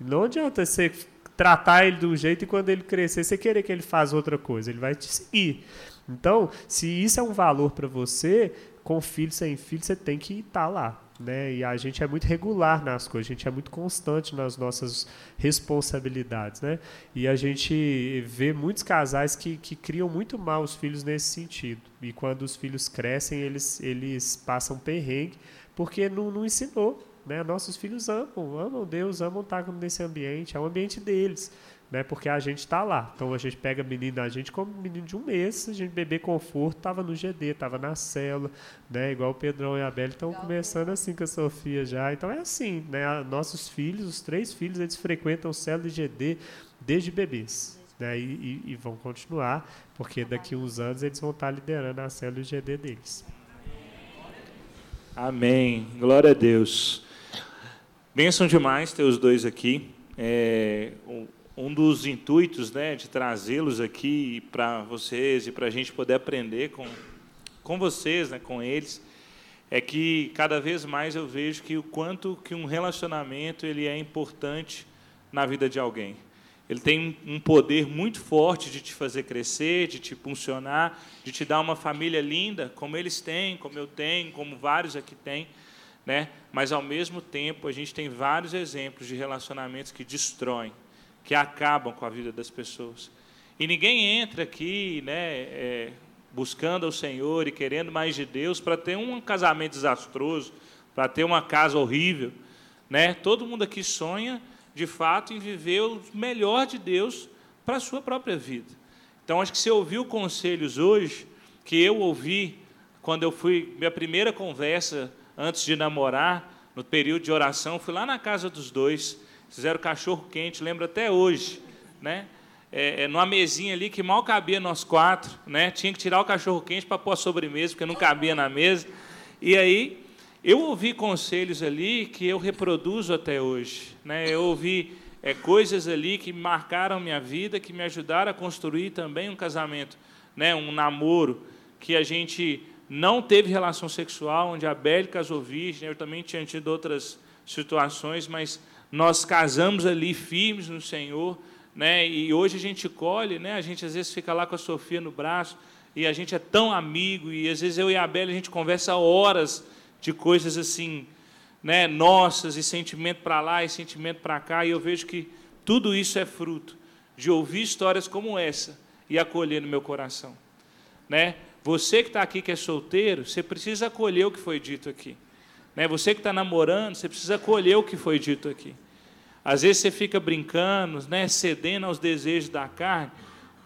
Não adianta você tratar ele de um jeito e quando ele crescer você querer que ele faça outra coisa, ele vai te seguir. Então, se isso é um valor para você, com filho, sem filho, você tem que estar lá. Né? E a gente é muito regular nas coisas, a gente é muito constante nas nossas responsabilidades, né? E a gente vê muitos casais que, que criam muito mal os filhos nesse sentido. E quando os filhos crescem, eles, eles passam perrengue porque não, não ensinou, né? Nossos filhos amam, amam Deus, amam estar nesse ambiente, é o ambiente deles né? Porque a gente está lá. Então a gente pega menino, a gente como menino de um mês, a gente bebê conforto, estava no GD, estava na célula, né? Igual o Pedrão e a Bela estão começando assim com a Sofia já. Então é assim, né? Nossos filhos, os três filhos, eles frequentam célula de GD desde bebês. Né, e, e, e, vão continuar, porque daqui a uns anos eles vão estar liderando a célula de GD deles. Amém. Glória a Deus. Bênção demais ter os dois aqui. É, um dos intuitos né, de trazê-los aqui para vocês e para a gente poder aprender com, com vocês, né, com eles, é que cada vez mais eu vejo que o quanto que um relacionamento ele é importante na vida de alguém. Ele tem um poder muito forte de te fazer crescer, de te funcionar, de te dar uma família linda, como eles têm, como eu tenho, como vários aqui têm, né? Mas ao mesmo tempo a gente tem vários exemplos de relacionamentos que destroem, que acabam com a vida das pessoas. E ninguém entra aqui, né, é, buscando o Senhor e querendo mais de Deus para ter um casamento desastroso, para ter uma casa horrível, né? Todo mundo aqui sonha, de fato, em viver o melhor de Deus para a sua própria vida. Então, acho que você ouviu conselhos hoje que eu ouvi quando eu fui minha primeira conversa antes de namorar, no período de oração, fui lá na casa dos dois Fizeram cachorro quente, lembro até hoje, né? É, é, numa mesinha ali que mal cabia nós quatro, né? Tinha que tirar o cachorro quente para pôr a sobremesa, porque não cabia na mesa. E aí eu ouvi conselhos ali que eu reproduzo até hoje, né? Eu ouvi é, coisas ali que marcaram minha vida, que me ajudaram a construir também um casamento, né? Um namoro que a gente não teve relação sexual, onde a Belle casou virgem, eu também tinha tido outras situações, mas nós casamos ali firmes no Senhor, né? E hoje a gente colhe, né? A gente às vezes fica lá com a Sofia no braço e a gente é tão amigo e às vezes eu e a Bela a gente conversa horas de coisas assim, né? Nossas e sentimento para lá e sentimento para cá e eu vejo que tudo isso é fruto de ouvir histórias como essa e acolher no meu coração, né? Você que está aqui que é solteiro, você precisa acolher o que foi dito aqui. Né? Você que está namorando, você precisa acolher o que foi dito aqui. Às vezes você fica brincando, né, cedendo aos desejos da carne.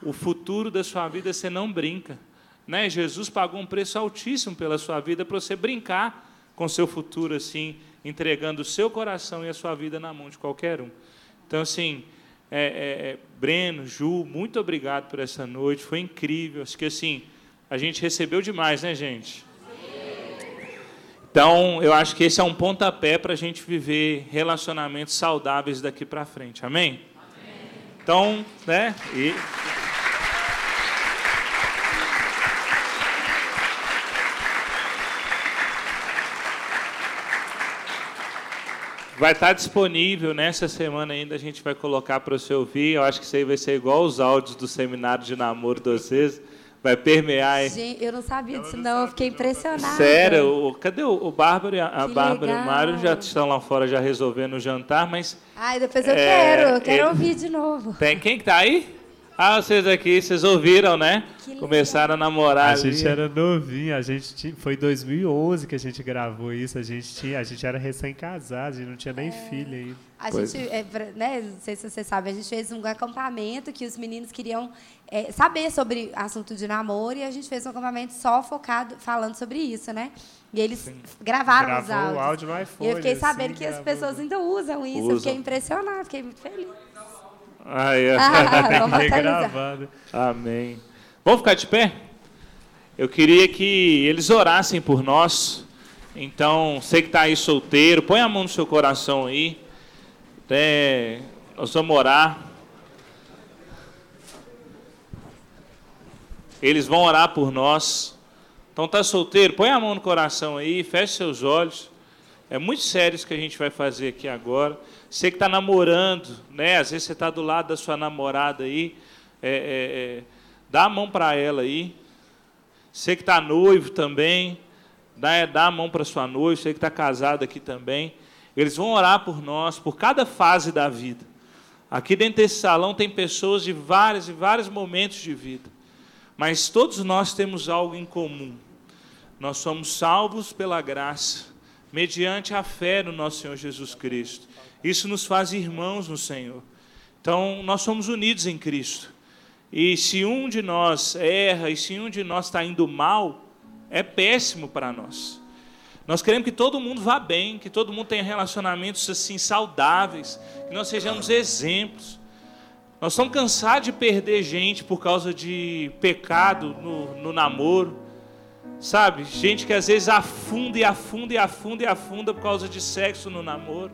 O futuro da sua vida você não brinca. Né? Jesus pagou um preço altíssimo pela sua vida para você brincar com seu futuro assim, entregando o seu coração e a sua vida na mão de qualquer um. Então, assim, é, é, é Breno, Ju, muito obrigado por essa noite, foi incrível. Acho que assim, a gente recebeu demais, né, gente? Então, eu acho que esse é um pontapé para a gente viver relacionamentos saudáveis daqui para frente. Amém? Amém? Então, né? E... Vai estar disponível nessa semana ainda, a gente vai colocar para você ouvir. Eu acho que isso aí vai ser igual os áudios do seminário de namoro de vocês vai permear. Hein? Gente, eu não sabia disso, não. Eu fiquei impressionada. Sério? O, cadê o, o Bárbaro e a, a Bárbara e o Mário já estão lá fora já resolvendo o jantar, mas. Ai, depois eu é, quero, eu quero ele, ouvir de novo. Tem quem que tá aí? Ah, vocês aqui, vocês ouviram, né? Começaram a namorar. A ali. gente era novinho, a gente tinha, foi 2011 que a gente gravou isso, a gente tinha, a gente era recém-casado, a gente não tinha nem é, filho ainda. A pois. gente, é, né, não sei se você sabe, a gente fez um acampamento que os meninos queriam é, saber sobre assunto de namoro e a gente fez um acampamento só focado falando sobre isso, né? E eles Sim. gravaram Gravou os áudios. O áudio no iPhone, e eu fiquei sabendo assim, que as pessoas ainda usam isso. Usam. Eu fiquei impressionada, fiquei muito feliz. Ah, é. Ah, que regravar. Né? Amém. Vamos ficar de pé? Eu queria que eles orassem por nós. Então, você que está aí solteiro, põe a mão no seu coração aí. É, nós vamos orar. Eles vão orar por nós. Então, está solteiro? Põe a mão no coração aí, feche seus olhos. É muito sério isso que a gente vai fazer aqui agora. Você que está namorando, né? Às vezes você está do lado da sua namorada aí, é, é, é, dá a mão para ela aí. Você que está noivo também, dá, dá a mão para sua noiva. Você que está casado aqui também. Eles vão orar por nós, por cada fase da vida. Aqui dentro desse salão tem pessoas de vários e vários momentos de vida. Mas todos nós temos algo em comum. Nós somos salvos pela graça, mediante a fé no nosso Senhor Jesus Cristo. Isso nos faz irmãos no Senhor. Então, nós somos unidos em Cristo. E se um de nós erra, e se um de nós está indo mal, é péssimo para nós. Nós queremos que todo mundo vá bem, que todo mundo tenha relacionamentos assim saudáveis, que nós sejamos exemplos. Nós estamos cansados de perder gente por causa de pecado no, no namoro. Sabe? Gente que às vezes afunda e afunda e afunda e afunda por causa de sexo no namoro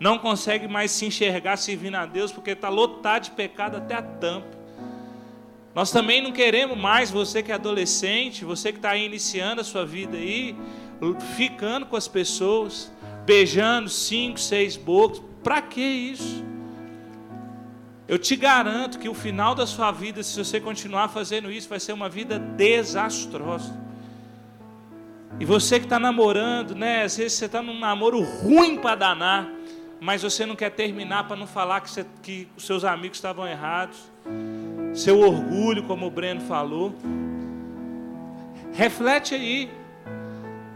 não consegue mais se enxergar servindo a Deus porque está lotado de pecado até a tampa. Nós também não queremos mais você que é adolescente, você que está iniciando a sua vida aí, ficando com as pessoas, beijando cinco, seis bocas. Para que isso? Eu te garanto que o final da sua vida, se você continuar fazendo isso, vai ser uma vida desastrosa. E você que está namorando, né? Às vezes você está num namoro ruim para danar mas você não quer terminar para não falar que, você, que os seus amigos estavam errados. Seu orgulho, como o Breno falou. Reflete aí.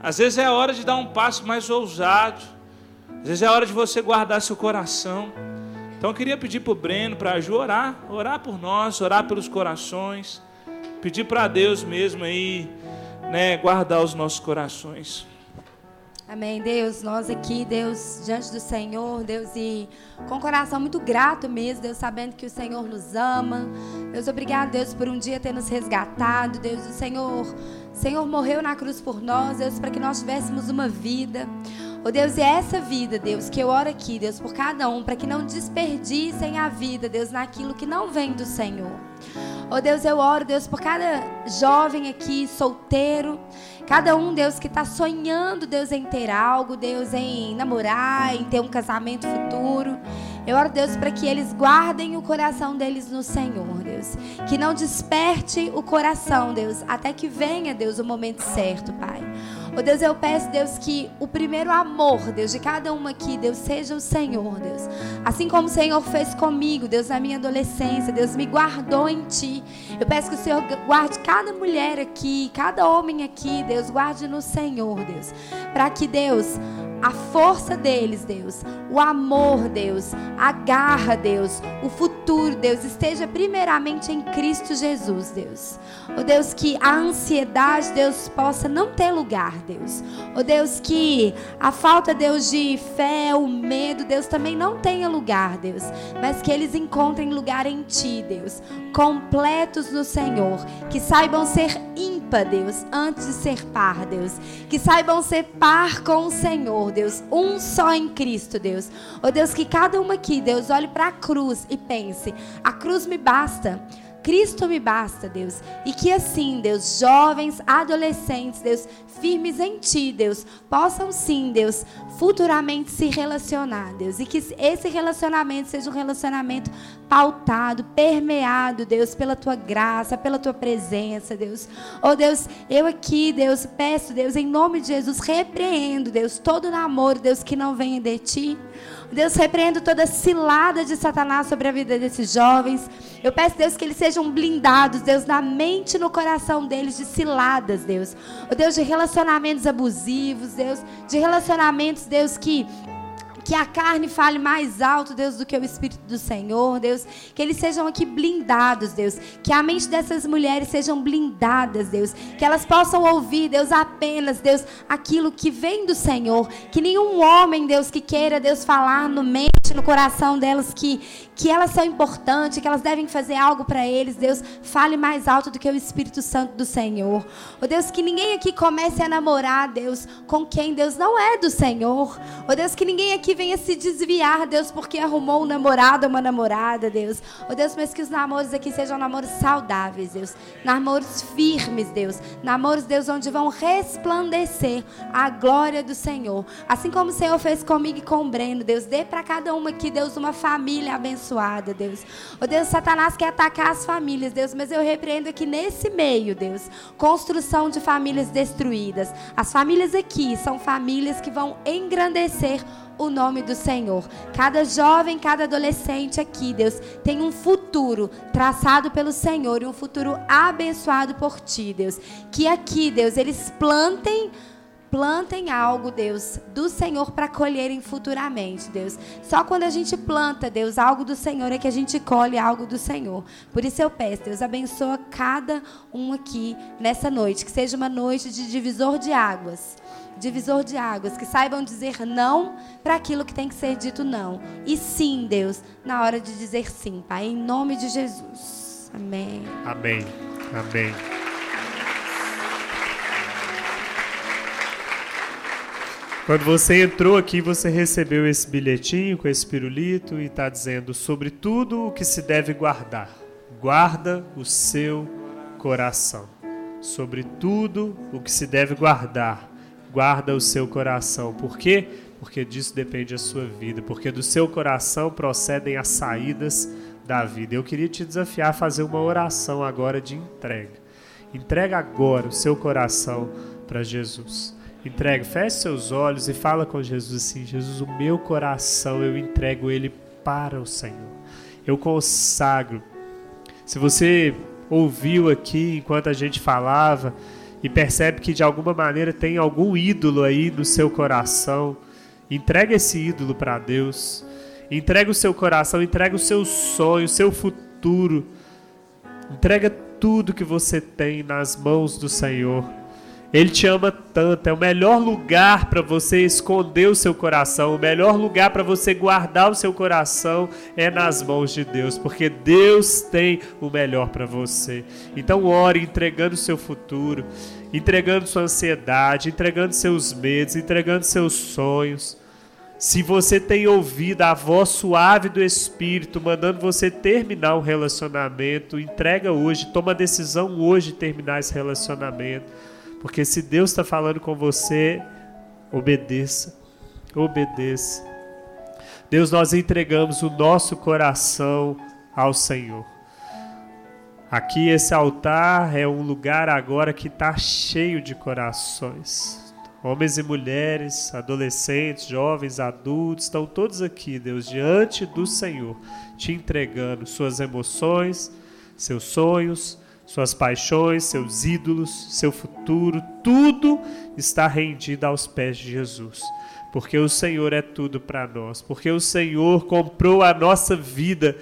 Às vezes é hora de dar um passo mais ousado. Às vezes é hora de você guardar seu coração. Então eu queria pedir para o Breno, para a Ju orar, orar por nós, orar pelos corações. Pedir para Deus mesmo aí, né, guardar os nossos corações. Amém, Deus. Nós aqui, Deus, diante do Senhor, Deus, e com o coração muito grato mesmo, Deus, sabendo que o Senhor nos ama. Deus, obrigado, Deus, por um dia ter nos resgatado. Deus, o Senhor, o Senhor morreu na cruz por nós, Deus, para que nós tivéssemos uma vida. Oh Deus, é essa vida, Deus, que eu oro aqui, Deus, por cada um, para que não desperdicem a vida, Deus, naquilo que não vem do Senhor. Oh Deus, eu oro, Deus, por cada jovem aqui, solteiro, Cada um, Deus, que está sonhando, Deus, em ter algo, Deus, em namorar, em ter um casamento futuro. Eu oro, Deus, para que eles guardem o coração deles no Senhor, Deus. Que não desperte o coração, Deus, até que venha, Deus, o momento certo, Pai. Oh Deus, eu peço, Deus, que o primeiro amor, Deus, de cada uma aqui, Deus, seja o Senhor, Deus. Assim como o Senhor fez comigo, Deus, na minha adolescência, Deus me guardou em Ti. Eu peço que o Senhor guarde cada mulher aqui, cada homem aqui, Deus, guarde no Senhor, Deus. Para que, Deus, a força deles, Deus, o amor, Deus, a garra, Deus, o futuro, Deus, esteja primeiramente em Cristo Jesus, Deus. Oh Deus, que a ansiedade, Deus, possa não ter lugar, Deus. Oh Deus, que a falta, Deus, de fé, o medo, Deus, também não tenha lugar, Deus. Mas que eles encontrem lugar em Ti, Deus. Completos no Senhor. Que saibam ser ímpar, Deus, antes de ser par, Deus. Que saibam ser par com o Senhor, Deus. Um só em Cristo, Deus. Oh Deus, que cada uma aqui, Deus, olhe para a cruz e pense: a cruz me basta. Cristo me basta, Deus. E que assim, Deus, jovens, adolescentes, Deus, firmes em Ti, Deus, possam sim, Deus, futuramente se relacionar, Deus. E que esse relacionamento seja um relacionamento pautado, permeado, Deus, pela Tua graça, pela Tua presença, Deus. Oh, Deus, eu aqui, Deus, peço, Deus, em nome de Jesus, repreendo, Deus, todo namoro, Deus, que não venha de Ti. Deus, repreendo toda cilada de Satanás sobre a vida desses jovens. Eu peço, Deus, que eles sejam blindados, Deus, na mente e no coração deles de ciladas, Deus. O Deus de relacionamentos abusivos, Deus, de relacionamentos, Deus, que que a carne fale mais alto, Deus, do que o Espírito do Senhor, Deus. Que eles sejam aqui blindados, Deus. Que a mente dessas mulheres sejam blindadas, Deus. Que elas possam ouvir, Deus, apenas, Deus, aquilo que vem do Senhor. Que nenhum homem, Deus, que queira, Deus, falar no mente, no coração delas que, que elas são importantes, que elas devem fazer algo para eles, Deus, fale mais alto do que o Espírito Santo do Senhor. Oh Deus, que ninguém aqui comece a namorar, Deus, com quem Deus não é do Senhor. Oh Deus, que ninguém aqui venha se desviar, Deus, porque arrumou um namorado uma namorada, Deus. Oh Deus, mas que os namoros aqui sejam namoros saudáveis, Deus. Namoros firmes, Deus. Namoros, Deus, onde vão resplandecer a glória do Senhor. Assim como o Senhor fez comigo e com o Breno, Deus, dê para cada uma aqui, Deus, uma família abençoada, Deus. Oh Deus, Satanás quer atacar as famílias, Deus, mas eu repreendo aqui nesse meio, Deus, construção de famílias destruídas. As famílias aqui são famílias que vão engrandecer o nome do Senhor. Cada jovem, cada adolescente aqui, Deus, tem um futuro traçado pelo Senhor e um futuro abençoado por ti, Deus. Que aqui, Deus, eles plantem plantem algo, Deus, do Senhor para colherem futuramente, Deus. Só quando a gente planta, Deus, algo do Senhor é que a gente colhe algo do Senhor. Por isso eu peço, Deus, abençoa cada um aqui nessa noite, que seja uma noite de divisor de águas. Divisor de águas, que saibam dizer não para aquilo que tem que ser dito não. E sim, Deus, na hora de dizer sim, Pai, em nome de Jesus. Amém. Amém. Amém. Quando você entrou aqui, você recebeu esse bilhetinho com esse pirulito e está dizendo sobre tudo o que se deve guardar. Guarda o seu coração. Sobre tudo o que se deve guardar. Guarda o seu coração. Por quê? Porque disso depende a sua vida. Porque do seu coração procedem as saídas da vida. Eu queria te desafiar a fazer uma oração agora de entrega. Entrega agora o seu coração para Jesus. Entregue, feche seus olhos e fala com Jesus assim: Jesus, o meu coração eu entrego ele para o Senhor. Eu consagro. Se você ouviu aqui enquanto a gente falava e percebe que de alguma maneira tem algum ídolo aí no seu coração, entregue esse ídolo para Deus. Entrega o seu coração, entrega o seu sonho, o seu futuro. Entrega tudo que você tem nas mãos do Senhor. Ele te ama tanto. É o melhor lugar para você esconder o seu coração. O melhor lugar para você guardar o seu coração é nas mãos de Deus, porque Deus tem o melhor para você. Então ore entregando o seu futuro, entregando sua ansiedade, entregando seus medos, entregando seus sonhos. Se você tem ouvido a voz suave do Espírito mandando você terminar um relacionamento, entrega hoje, toma a decisão hoje de terminar esse relacionamento. Porque se Deus está falando com você, obedeça. Obedeça. Deus, nós entregamos o nosso coração ao Senhor. Aqui, esse altar é um lugar agora que está cheio de corações. Homens e mulheres, adolescentes, jovens, adultos, estão todos aqui, Deus, diante do Senhor, te entregando suas emoções, seus sonhos, suas paixões, seus ídolos, seu futuro, tudo está rendido aos pés de Jesus. Porque o Senhor é tudo para nós, porque o Senhor comprou a nossa vida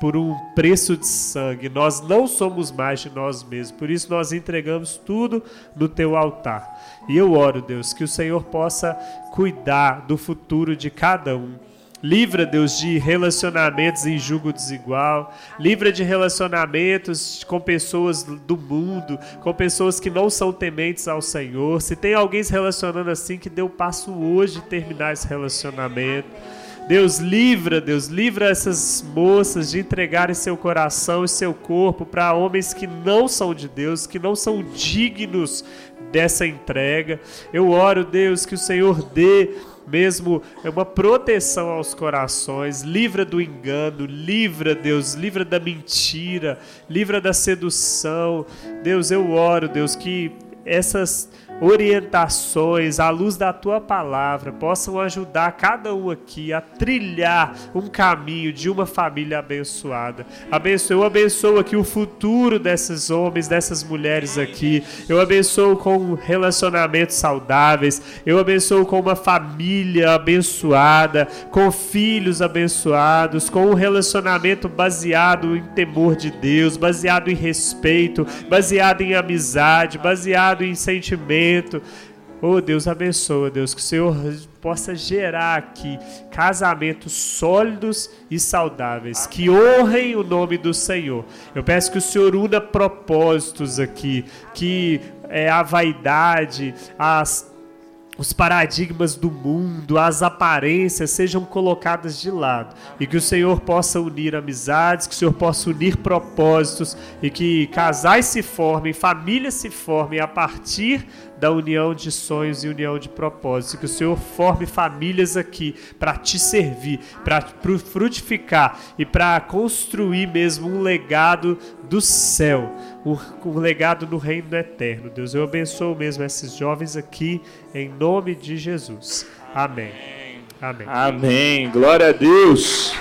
por um preço de sangue. Nós não somos mais de nós mesmos, por isso nós entregamos tudo no teu altar. E eu oro, Deus, que o Senhor possa cuidar do futuro de cada um Livra, Deus, de relacionamentos em julgo desigual. Livra de relacionamentos com pessoas do mundo, com pessoas que não são tementes ao Senhor. Se tem alguém se relacionando assim, que dê o passo hoje de terminar esse relacionamento. Deus livra, Deus livra essas moças de entregarem seu coração e seu corpo para homens que não são de Deus, que não são dignos dessa entrega. Eu oro, Deus, que o Senhor dê mesmo é uma proteção aos corações, livra do engano, livra, Deus, livra da mentira, livra da sedução. Deus, eu oro, Deus, que essas orientações à luz da tua palavra possam ajudar cada um aqui a trilhar um caminho de uma família abençoada. Abençoe, eu abençoo aqui o futuro desses homens, dessas mulheres aqui. Eu abençoo com relacionamentos saudáveis. Eu abençoo com uma família abençoada, com filhos abençoados, com um relacionamento baseado em temor de Deus, baseado em respeito, baseado em amizade, baseado em sentimento Oh Deus, abençoa, Deus, que o Senhor possa gerar aqui casamentos sólidos e saudáveis, que honrem o nome do Senhor. Eu peço que o Senhor una propósitos aqui, que é, a vaidade, as os paradigmas do mundo, as aparências sejam colocadas de lado e que o Senhor possa unir amizades, que o Senhor possa unir propósitos e que casais se formem, famílias se formem a partir da união de sonhos e união de propósitos. Que o Senhor forme famílias aqui para te servir, para frutificar e para construir mesmo um legado do céu, um, um legado no reino eterno. Deus, eu abençoo mesmo esses jovens aqui em nome de Jesus. Amém. Amém. Amém. Glória a Deus.